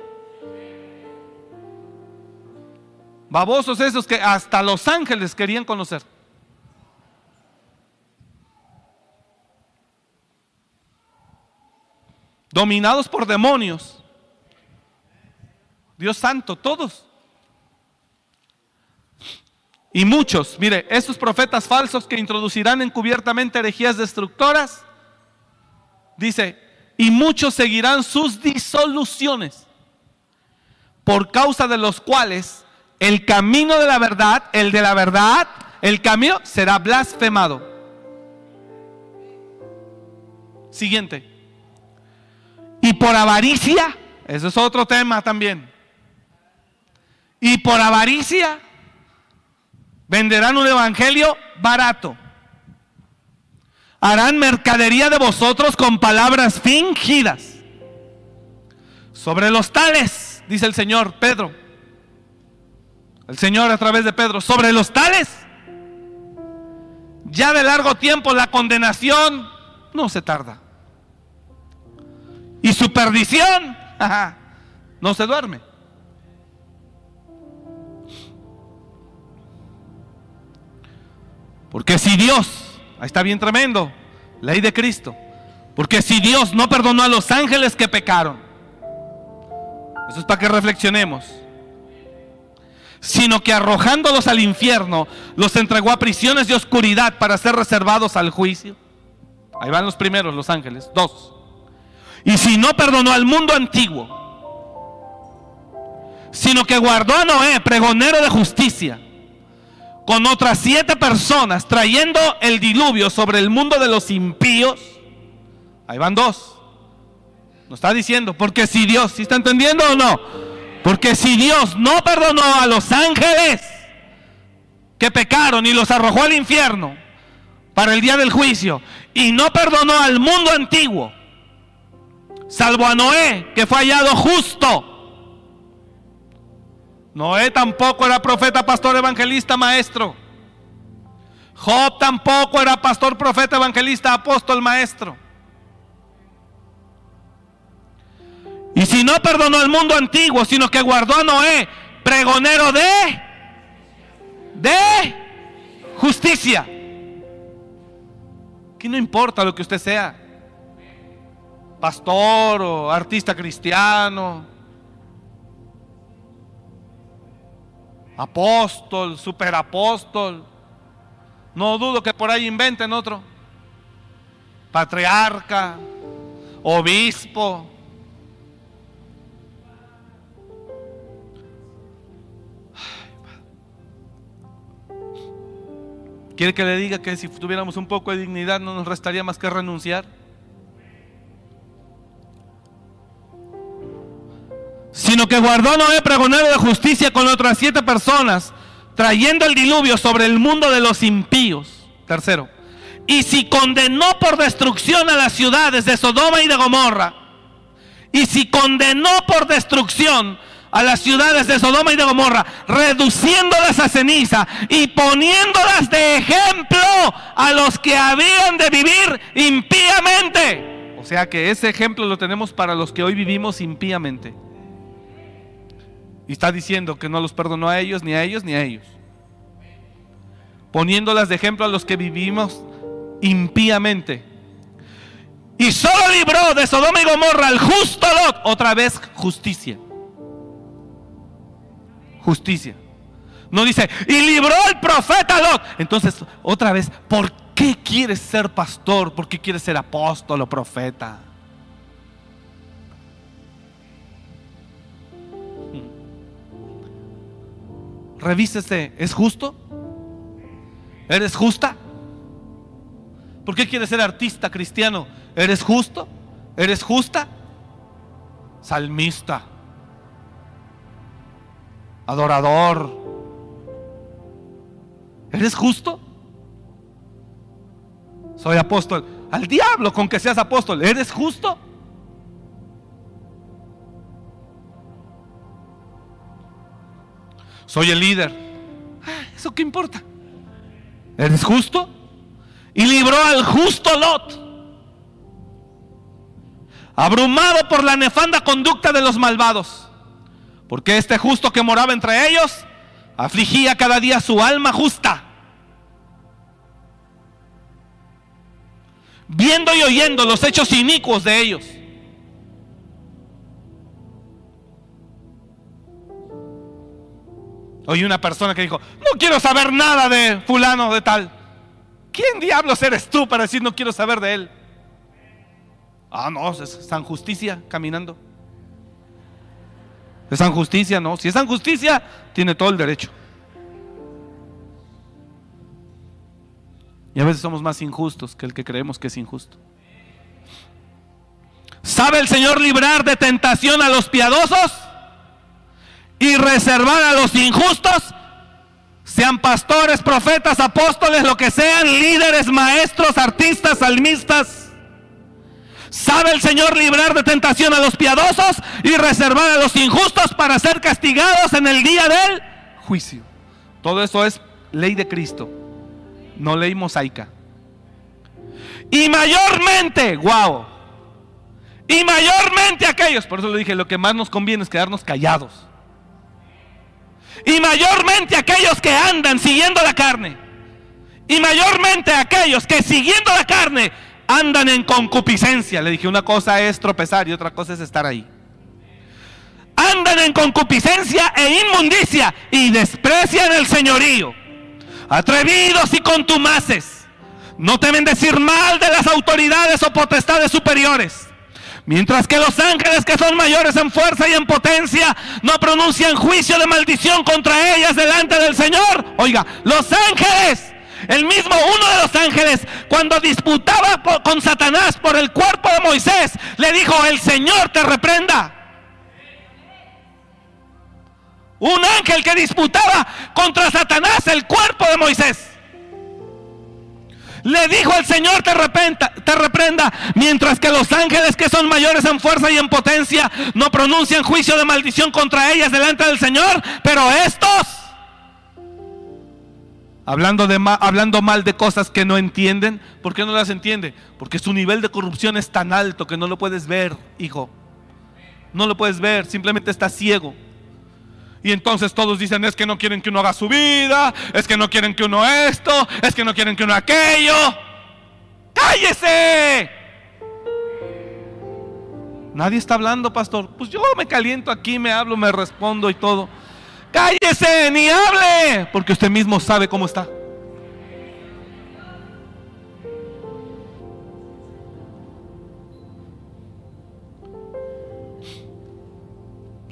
Babosos esos que hasta los ángeles querían conocer. Dominados por demonios. Dios santo, todos. Y muchos, mire, esos profetas falsos que introducirán encubiertamente herejías destructoras, dice, y muchos seguirán sus disoluciones, por causa de los cuales el camino de la verdad, el de la verdad, el camino será blasfemado. Siguiente. Y por avaricia, eso es otro tema también. Y por avaricia venderán un evangelio barato. Harán mercadería de vosotros con palabras fingidas. Sobre los tales, dice el Señor, Pedro. El Señor a través de Pedro, sobre los tales. Ya de largo tiempo la condenación no se tarda. Y su perdición no se duerme. Porque si Dios, ahí está bien tremendo, ley de Cristo, porque si Dios no perdonó a los ángeles que pecaron, eso es para que reflexionemos, sino que arrojándolos al infierno, los entregó a prisiones de oscuridad para ser reservados al juicio. Ahí van los primeros, los ángeles. Dos. Y si no perdonó al mundo antiguo, sino que guardó a Noé, pregonero de justicia, con otras siete personas, trayendo el diluvio sobre el mundo de los impíos. Ahí van dos. Nos está diciendo, porque si Dios, ¿sí está entendiendo o no? Porque si Dios no perdonó a los ángeles que pecaron y los arrojó al infierno para el día del juicio, y no perdonó al mundo antiguo, salvo a Noé, que fue hallado justo. Noé tampoco era profeta, pastor, evangelista, maestro. Job tampoco era pastor, profeta, evangelista, apóstol, maestro. Y si no perdonó al mundo antiguo, sino que guardó a Noé, pregonero de de justicia. Que no importa lo que usted sea. Pastor o artista cristiano. Apóstol, superapóstol. No dudo que por ahí inventen otro. Patriarca, obispo. ¿Quiere que le diga que si tuviéramos un poco de dignidad no nos restaría más que renunciar? Sino que guardó Noé pregonero de justicia con otras siete personas, trayendo el diluvio sobre el mundo de los impíos. Tercero. Y si condenó por destrucción a las ciudades de Sodoma y de Gomorra, y si condenó por destrucción a las ciudades de Sodoma y de Gomorra, reduciéndolas a ceniza y poniéndolas de ejemplo a los que habían de vivir impíamente. O sea que ese ejemplo lo tenemos para los que hoy vivimos impíamente. Y está diciendo que no los perdonó a ellos, ni a ellos, ni a ellos. Poniéndolas de ejemplo a los que vivimos impíamente. Y solo libró de Sodoma y Gomorra al justo Lot, otra vez justicia justicia. No dice, y libró el profeta. Entonces, otra vez, ¿por qué quieres ser pastor? ¿Por qué quieres ser apóstol o profeta? Revísese, ¿es justo? ¿Eres justa? ¿Por qué quieres ser artista cristiano? ¿Eres justo? ¿Eres justa? Salmista adorador. ¿Eres justo? Soy apóstol. Al diablo con que seas apóstol. ¿Eres justo? Soy el líder. Ah, ¿Eso qué importa? ¿Eres justo? Y libró al justo Lot. Abrumado por la nefanda conducta de los malvados porque este justo que moraba entre ellos afligía cada día su alma justa. Viendo y oyendo los hechos inicuos de ellos. Oí una persona que dijo, no quiero saber nada de fulano de tal. ¿Quién diablos eres tú para decir no quiero saber de él? Ah, no, es San Justicia caminando. ¿Es San Justicia? No. Si es San Justicia, tiene todo el derecho. Y a veces somos más injustos que el que creemos que es injusto. ¿Sabe el Señor librar de tentación a los piadosos y reservar a los injustos? Sean pastores, profetas, apóstoles, lo que sean, líderes, maestros, artistas, salmistas. ¿Sabe el Señor librar de tentación a los piadosos y reservar a los injustos para ser castigados en el día del juicio? Todo eso es ley de Cristo, no ley mosaica. Y mayormente, wow, y mayormente aquellos, por eso le dije, lo que más nos conviene es quedarnos callados. Y mayormente aquellos que andan siguiendo la carne. Y mayormente aquellos que siguiendo la carne andan en concupiscencia. Le dije, una cosa es tropezar y otra cosa es estar ahí. Andan en concupiscencia e inmundicia y desprecian el señorío. Atrevidos y contumaces. No temen decir mal de las autoridades o potestades superiores. Mientras que los ángeles que son mayores en fuerza y en potencia no pronuncian juicio de maldición contra ellas delante del Señor. Oiga, los ángeles el mismo uno de los ángeles, cuando disputaba con Satanás por el cuerpo de Moisés, le dijo, el Señor te reprenda. Un ángel que disputaba contra Satanás el cuerpo de Moisés. Le dijo el Señor te, te reprenda, mientras que los ángeles que son mayores en fuerza y en potencia no pronuncian juicio de maldición contra ellas delante del Señor, pero estos Hablando, de hablando mal de cosas que no entienden. ¿Por qué no las entiende? Porque su nivel de corrupción es tan alto que no lo puedes ver, hijo. No lo puedes ver, simplemente está ciego. Y entonces todos dicen, es que no quieren que uno haga su vida, es que no quieren que uno esto, es que no quieren que uno aquello. ¡Cállese! Nadie está hablando, pastor. Pues yo me caliento aquí, me hablo, me respondo y todo. Cállese, ni hable, porque usted mismo sabe cómo está.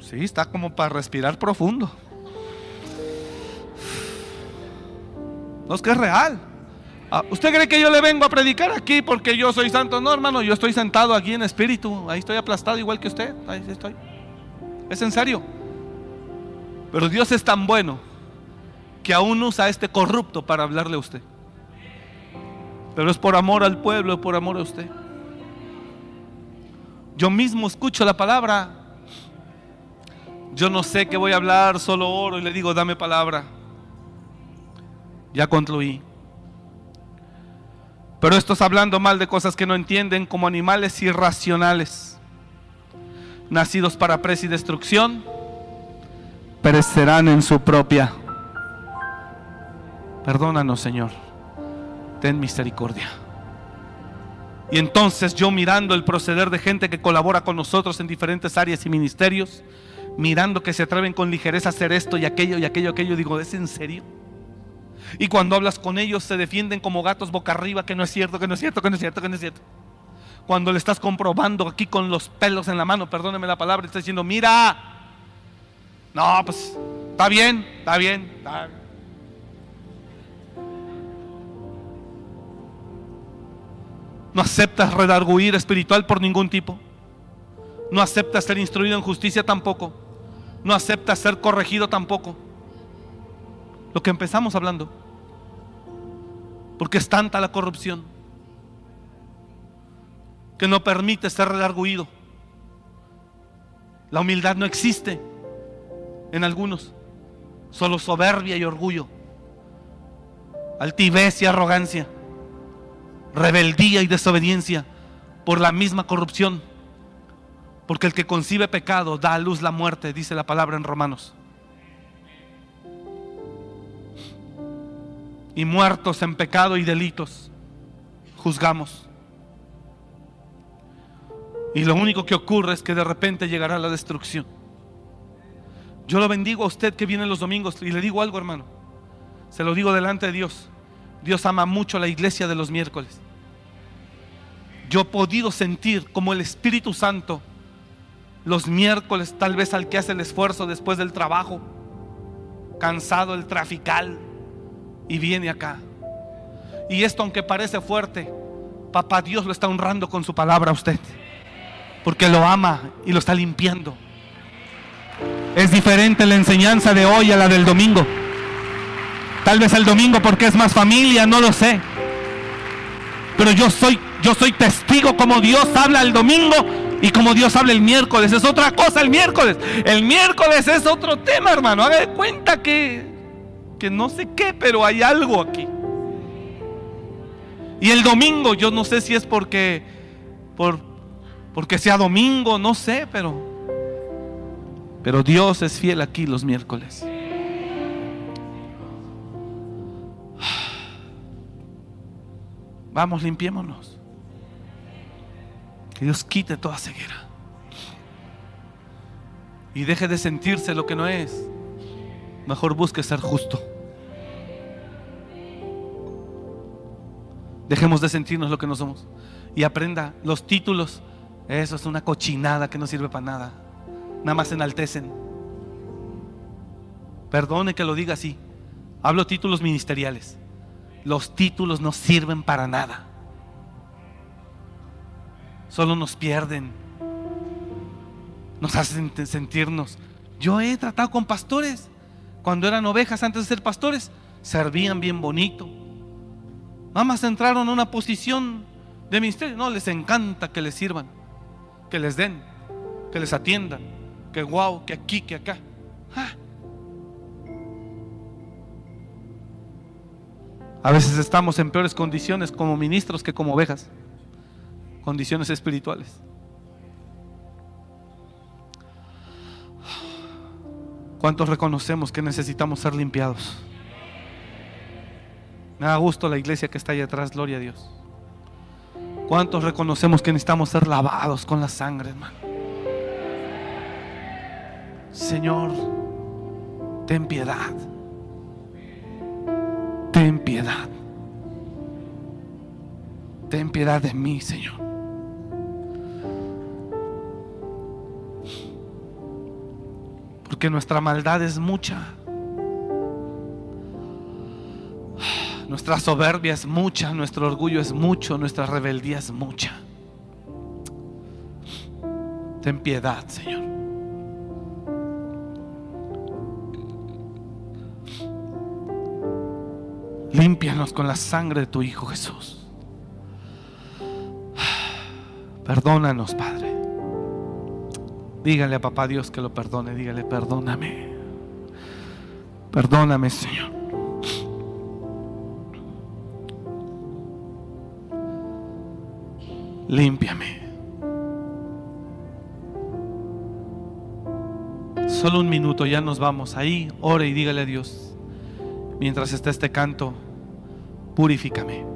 Sí, está como para respirar profundo. No es que es real. Ah, ¿Usted cree que yo le vengo a predicar aquí porque yo soy santo? No, hermano, yo estoy sentado aquí en espíritu. Ahí estoy aplastado igual que usted. Ahí estoy. Es en serio. Pero Dios es tan bueno que aún usa a este corrupto para hablarle a usted. Pero es por amor al pueblo, por amor a usted. Yo mismo escucho la palabra. Yo no sé qué voy a hablar, solo oro y le digo, dame palabra. Ya concluí. Pero estos hablando mal de cosas que no entienden como animales irracionales, nacidos para presa y destrucción perecerán en su propia. Perdónanos, Señor. Ten misericordia. Y entonces yo mirando el proceder de gente que colabora con nosotros en diferentes áreas y ministerios, mirando que se atreven con ligereza a hacer esto y aquello y aquello, aquello, digo, ¿es en serio? Y cuando hablas con ellos se defienden como gatos boca arriba, que no es cierto, que no es cierto, que no es cierto, que no es cierto. Cuando le estás comprobando aquí con los pelos en la mano, perdóneme la palabra, está diciendo, mira, no, pues está bien, está bien, No aceptas redarguir espiritual por ningún tipo. No aceptas ser instruido en justicia tampoco. No aceptas ser corregido tampoco. Lo que empezamos hablando. Porque es tanta la corrupción que no permite ser redarguido. La humildad no existe en algunos. Solo soberbia y orgullo. Altivez y arrogancia. Rebeldía y desobediencia por la misma corrupción. Porque el que concibe pecado da a luz la muerte, dice la palabra en Romanos. Y muertos en pecado y delitos, juzgamos. Y lo único que ocurre es que de repente llegará la destrucción. Yo lo bendigo a usted que viene los domingos y le digo algo, hermano. Se lo digo delante de Dios. Dios ama mucho la iglesia de los miércoles. Yo he podido sentir como el Espíritu Santo los miércoles, tal vez al que hace el esfuerzo después del trabajo, cansado el trafical, y viene acá. Y esto, aunque parece fuerte, papá Dios lo está honrando con su palabra a usted. porque lo ama y lo está limpiando. Es diferente la enseñanza de hoy a la del domingo. Tal vez el domingo porque es más familia, no lo sé. Pero yo soy yo soy testigo como Dios habla el domingo y como Dios habla el miércoles. Es otra cosa el miércoles. El miércoles es otro tema, hermano. Haga de cuenta que que no sé qué, pero hay algo aquí. Y el domingo, yo no sé si es porque por porque sea domingo, no sé, pero pero Dios es fiel aquí los miércoles. Vamos, limpiémonos. Que Dios quite toda ceguera. Y deje de sentirse lo que no es. Mejor busque ser justo. Dejemos de sentirnos lo que no somos. Y aprenda los títulos. Eso es una cochinada que no sirve para nada. Nada más enaltecen. Perdone que lo diga así. Hablo títulos ministeriales. Los títulos no sirven para nada. Solo nos pierden. Nos hacen sentirnos. Yo he tratado con pastores. Cuando eran ovejas antes de ser pastores, servían bien bonito. Nada más entraron a una posición de ministerio. No, les encanta que les sirvan, que les den, que les atiendan, que guau, que aquí, que acá. Ah. A veces estamos en peores condiciones como ministros que como ovejas. Condiciones espirituales. ¿Cuántos reconocemos que necesitamos ser limpiados? Me da gusto la iglesia que está ahí atrás, gloria a Dios. ¿Cuántos reconocemos que necesitamos ser lavados con la sangre, hermano? Señor, ten piedad. Ten piedad. Ten piedad de mí, Señor. Porque nuestra maldad es mucha. Nuestra soberbia es mucha, nuestro orgullo es mucho, nuestra rebeldía es mucha. Ten piedad, Señor. Límpianos con la sangre de tu Hijo Jesús. Perdónanos, Padre. Dígale a papá Dios que lo perdone. Dígale, perdóname. Perdóname, Señor. Límpiame. Solo un minuto, ya nos vamos. Ahí, ore y dígale a Dios. Mientras está este canto, purifícame.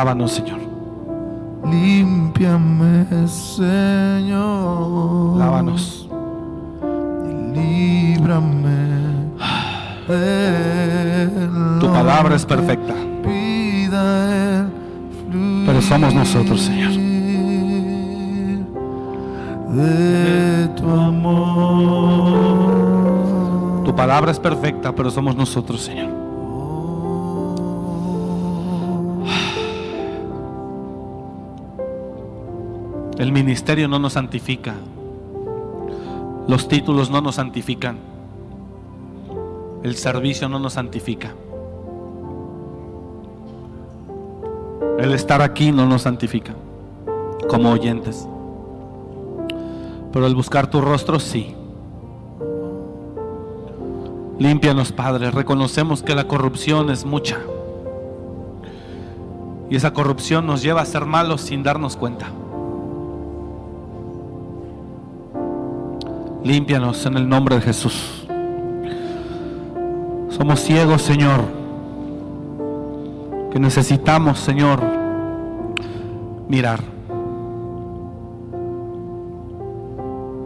Lávanos, Señor. límpiame, Señor. Lávanos. Y líbrame Tu palabra es perfecta. Pero somos nosotros, Señor. De tu amor. Tu palabra es perfecta, pero somos nosotros, Señor. El ministerio no nos santifica. Los títulos no nos santifican. El servicio no nos santifica. El estar aquí no nos santifica como oyentes. Pero el buscar tu rostro sí. Límpianos, Padre. Reconocemos que la corrupción es mucha. Y esa corrupción nos lleva a ser malos sin darnos cuenta. Límpianos en el nombre de Jesús. Somos ciegos, Señor, que necesitamos, Señor, mirar.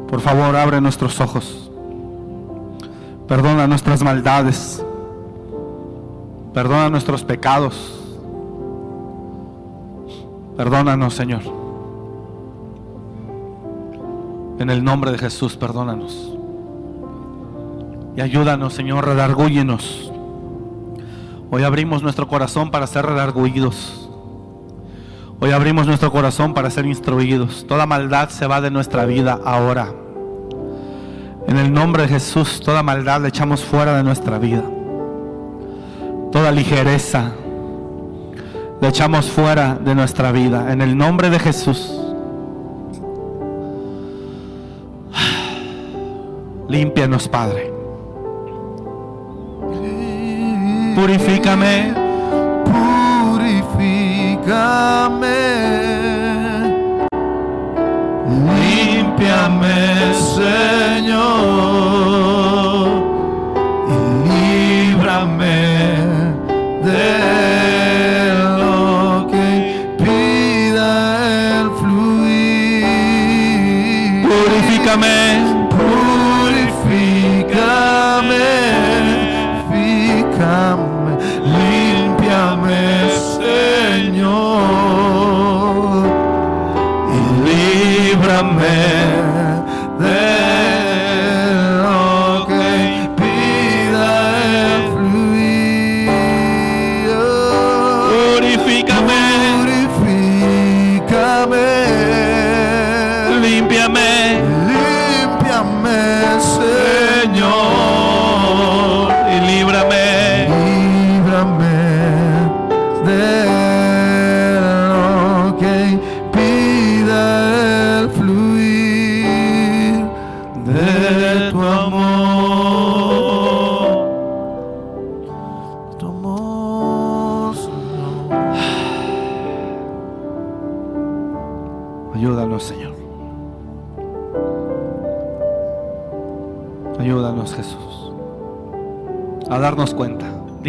Por favor, abre nuestros ojos. Perdona nuestras maldades. Perdona nuestros pecados. Perdónanos, Señor. En el nombre de Jesús, perdónanos. Y ayúdanos, Señor, redargúyenos. Hoy abrimos nuestro corazón para ser redarguidos. Hoy abrimos nuestro corazón para ser instruidos. Toda maldad se va de nuestra vida ahora. En el nombre de Jesús, toda maldad le echamos fuera de nuestra vida. Toda ligereza le echamos fuera de nuestra vida. En el nombre de Jesús. Límpianos, Padre. Purifícame. Purifícame. Límpiame, Señor.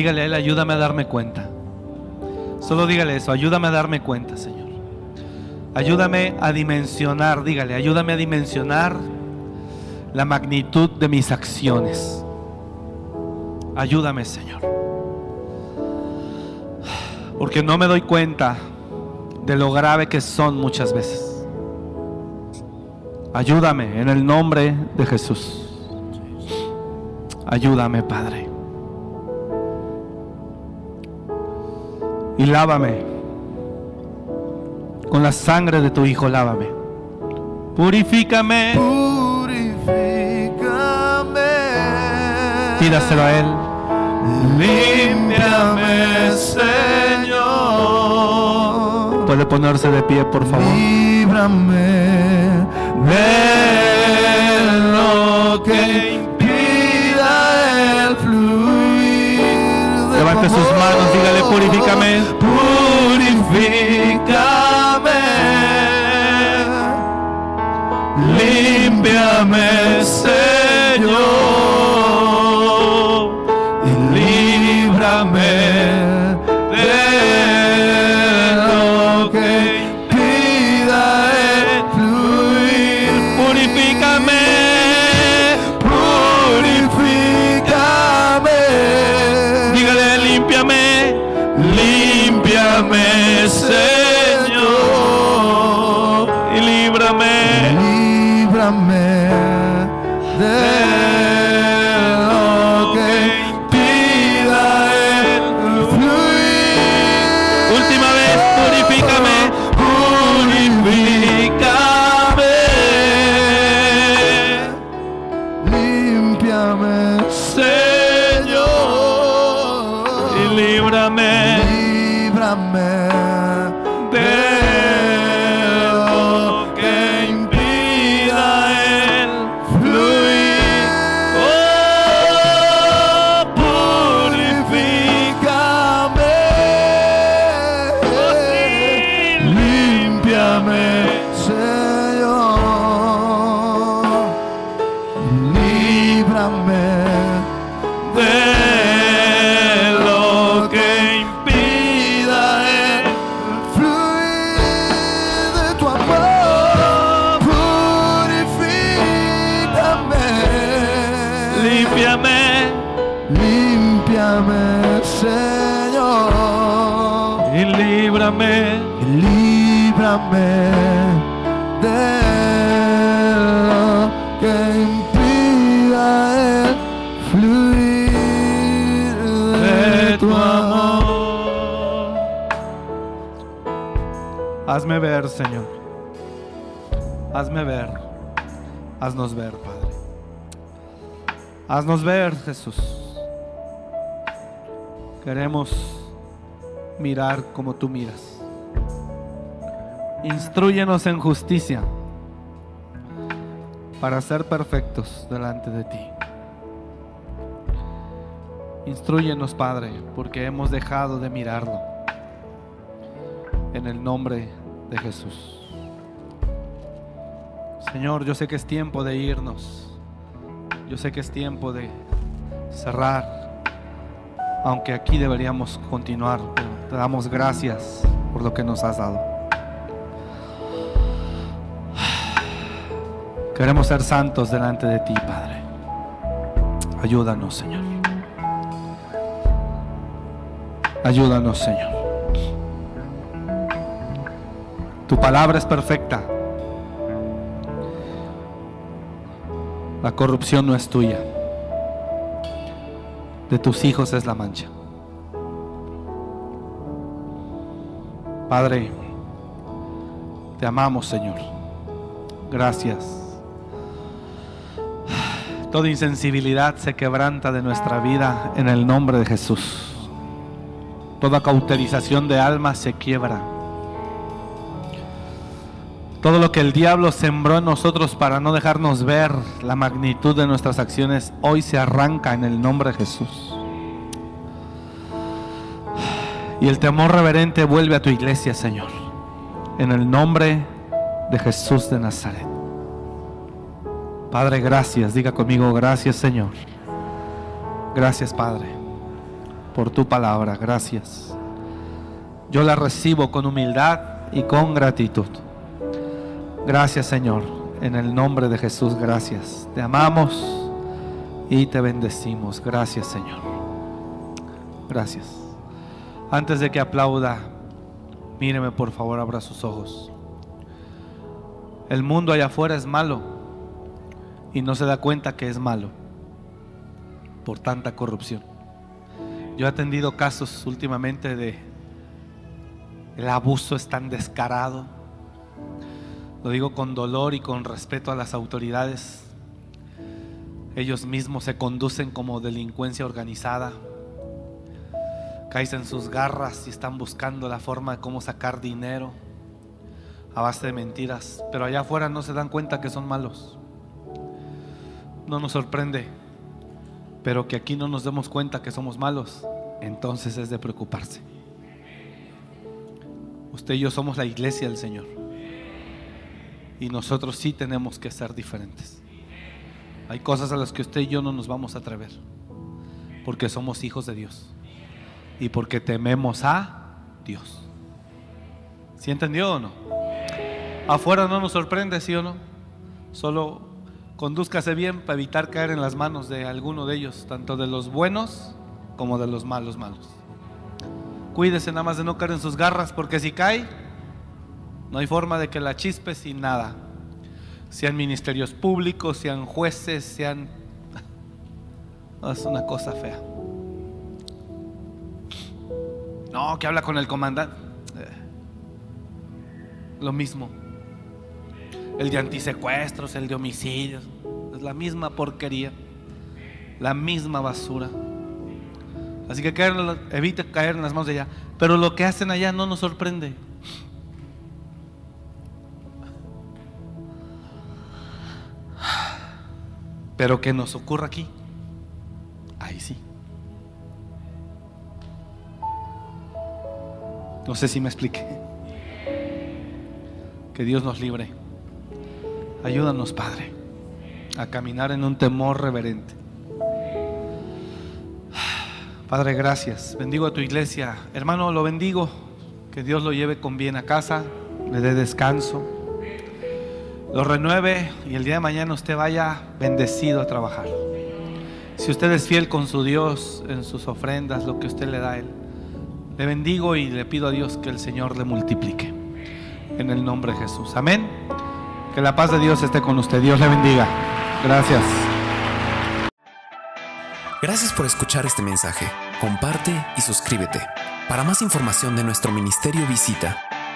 Dígale a Él, ayúdame a darme cuenta. Solo dígale eso, ayúdame a darme cuenta, Señor. Ayúdame a dimensionar, dígale, ayúdame a dimensionar la magnitud de mis acciones. Ayúdame, Señor. Porque no me doy cuenta de lo grave que son muchas veces. Ayúdame en el nombre de Jesús. Ayúdame, Padre. Y lávame. Con la sangre de tu Hijo, lávame. Purifícame. Purifícame. Pídaselo a Él. Límpiame, Señor. Puede ponerse de pie, por favor. Líbrame de lo que Levante sus manos, dígale, purifícame. Purifícame. Límpiame, Señor. Señor. Hazme ver. Haznos ver, Padre. Haznos ver, Jesús. Queremos mirar como tú miras. Instruyenos en justicia para ser perfectos delante de ti. Instruyenos, Padre, porque hemos dejado de mirarlo. En el nombre de Jesús. Señor, yo sé que es tiempo de irnos. Yo sé que es tiempo de cerrar. Aunque aquí deberíamos continuar. pero te damos gracias por lo que nos has dado. Queremos ser santos delante de ti, Padre. Ayúdanos, Señor. Ayúdanos, Señor. Tu palabra es perfecta. La corrupción no es tuya. De tus hijos es la mancha. Padre, te amamos, Señor. Gracias. Toda insensibilidad se quebranta de nuestra vida en el nombre de Jesús. Toda cauterización de alma se quiebra. Todo lo que el diablo sembró en nosotros para no dejarnos ver la magnitud de nuestras acciones, hoy se arranca en el nombre de Jesús. Y el temor reverente vuelve a tu iglesia, Señor. En el nombre de Jesús de Nazaret. Padre, gracias. Diga conmigo, gracias, Señor. Gracias, Padre, por tu palabra. Gracias. Yo la recibo con humildad y con gratitud. Gracias, Señor. En el nombre de Jesús, gracias. Te amamos y te bendecimos. Gracias, Señor. Gracias. Antes de que aplauda, míreme por favor, abra sus ojos. El mundo allá afuera es malo y no se da cuenta que es malo por tanta corrupción. Yo he atendido casos últimamente de el abuso es tan descarado. Lo digo con dolor y con respeto a las autoridades. Ellos mismos se conducen como delincuencia organizada. Caes en sus garras y están buscando la forma de cómo sacar dinero a base de mentiras. Pero allá afuera no se dan cuenta que son malos. No nos sorprende. Pero que aquí no nos demos cuenta que somos malos, entonces es de preocuparse. Usted y yo somos la iglesia del Señor. Y nosotros sí tenemos que ser diferentes. Hay cosas a las que usted y yo no nos vamos a atrever. Porque somos hijos de Dios. Y porque tememos a Dios. ¿Sí entendió o no? Afuera no nos sorprende, ¿sí o no? Solo condúzcase bien para evitar caer en las manos de alguno de ellos, tanto de los buenos como de los malos malos. Cuídese nada más de no caer en sus garras, porque si cae, no hay forma de que la chispe sin nada. Sean ministerios públicos, sean jueces, sean... Es una cosa fea. No, que habla con el comandante. Eh, Lo mismo. El de antisecuestros, el de homicidios. Es la misma porquería. La misma basura. Así que caer, evite caer en las manos de ella. Pero lo que hacen allá no nos sorprende. Pero que nos ocurra aquí, ahí sí. No sé si me expliqué. Que Dios nos libre. Ayúdanos, Padre, a caminar en un temor reverente. Padre, gracias. Bendigo a tu iglesia. Hermano, lo bendigo. Que Dios lo lleve con bien a casa, le dé descanso, lo renueve y el día de mañana usted vaya bendecido a trabajar. Si usted es fiel con su Dios en sus ofrendas, lo que usted le da a Él, le bendigo y le pido a Dios que el Señor le multiplique. En el nombre de Jesús. Amén. Que la paz de Dios esté con usted. Dios le bendiga. Gracias. Gracias por escuchar este mensaje. Comparte y suscríbete. Para más información de nuestro ministerio visita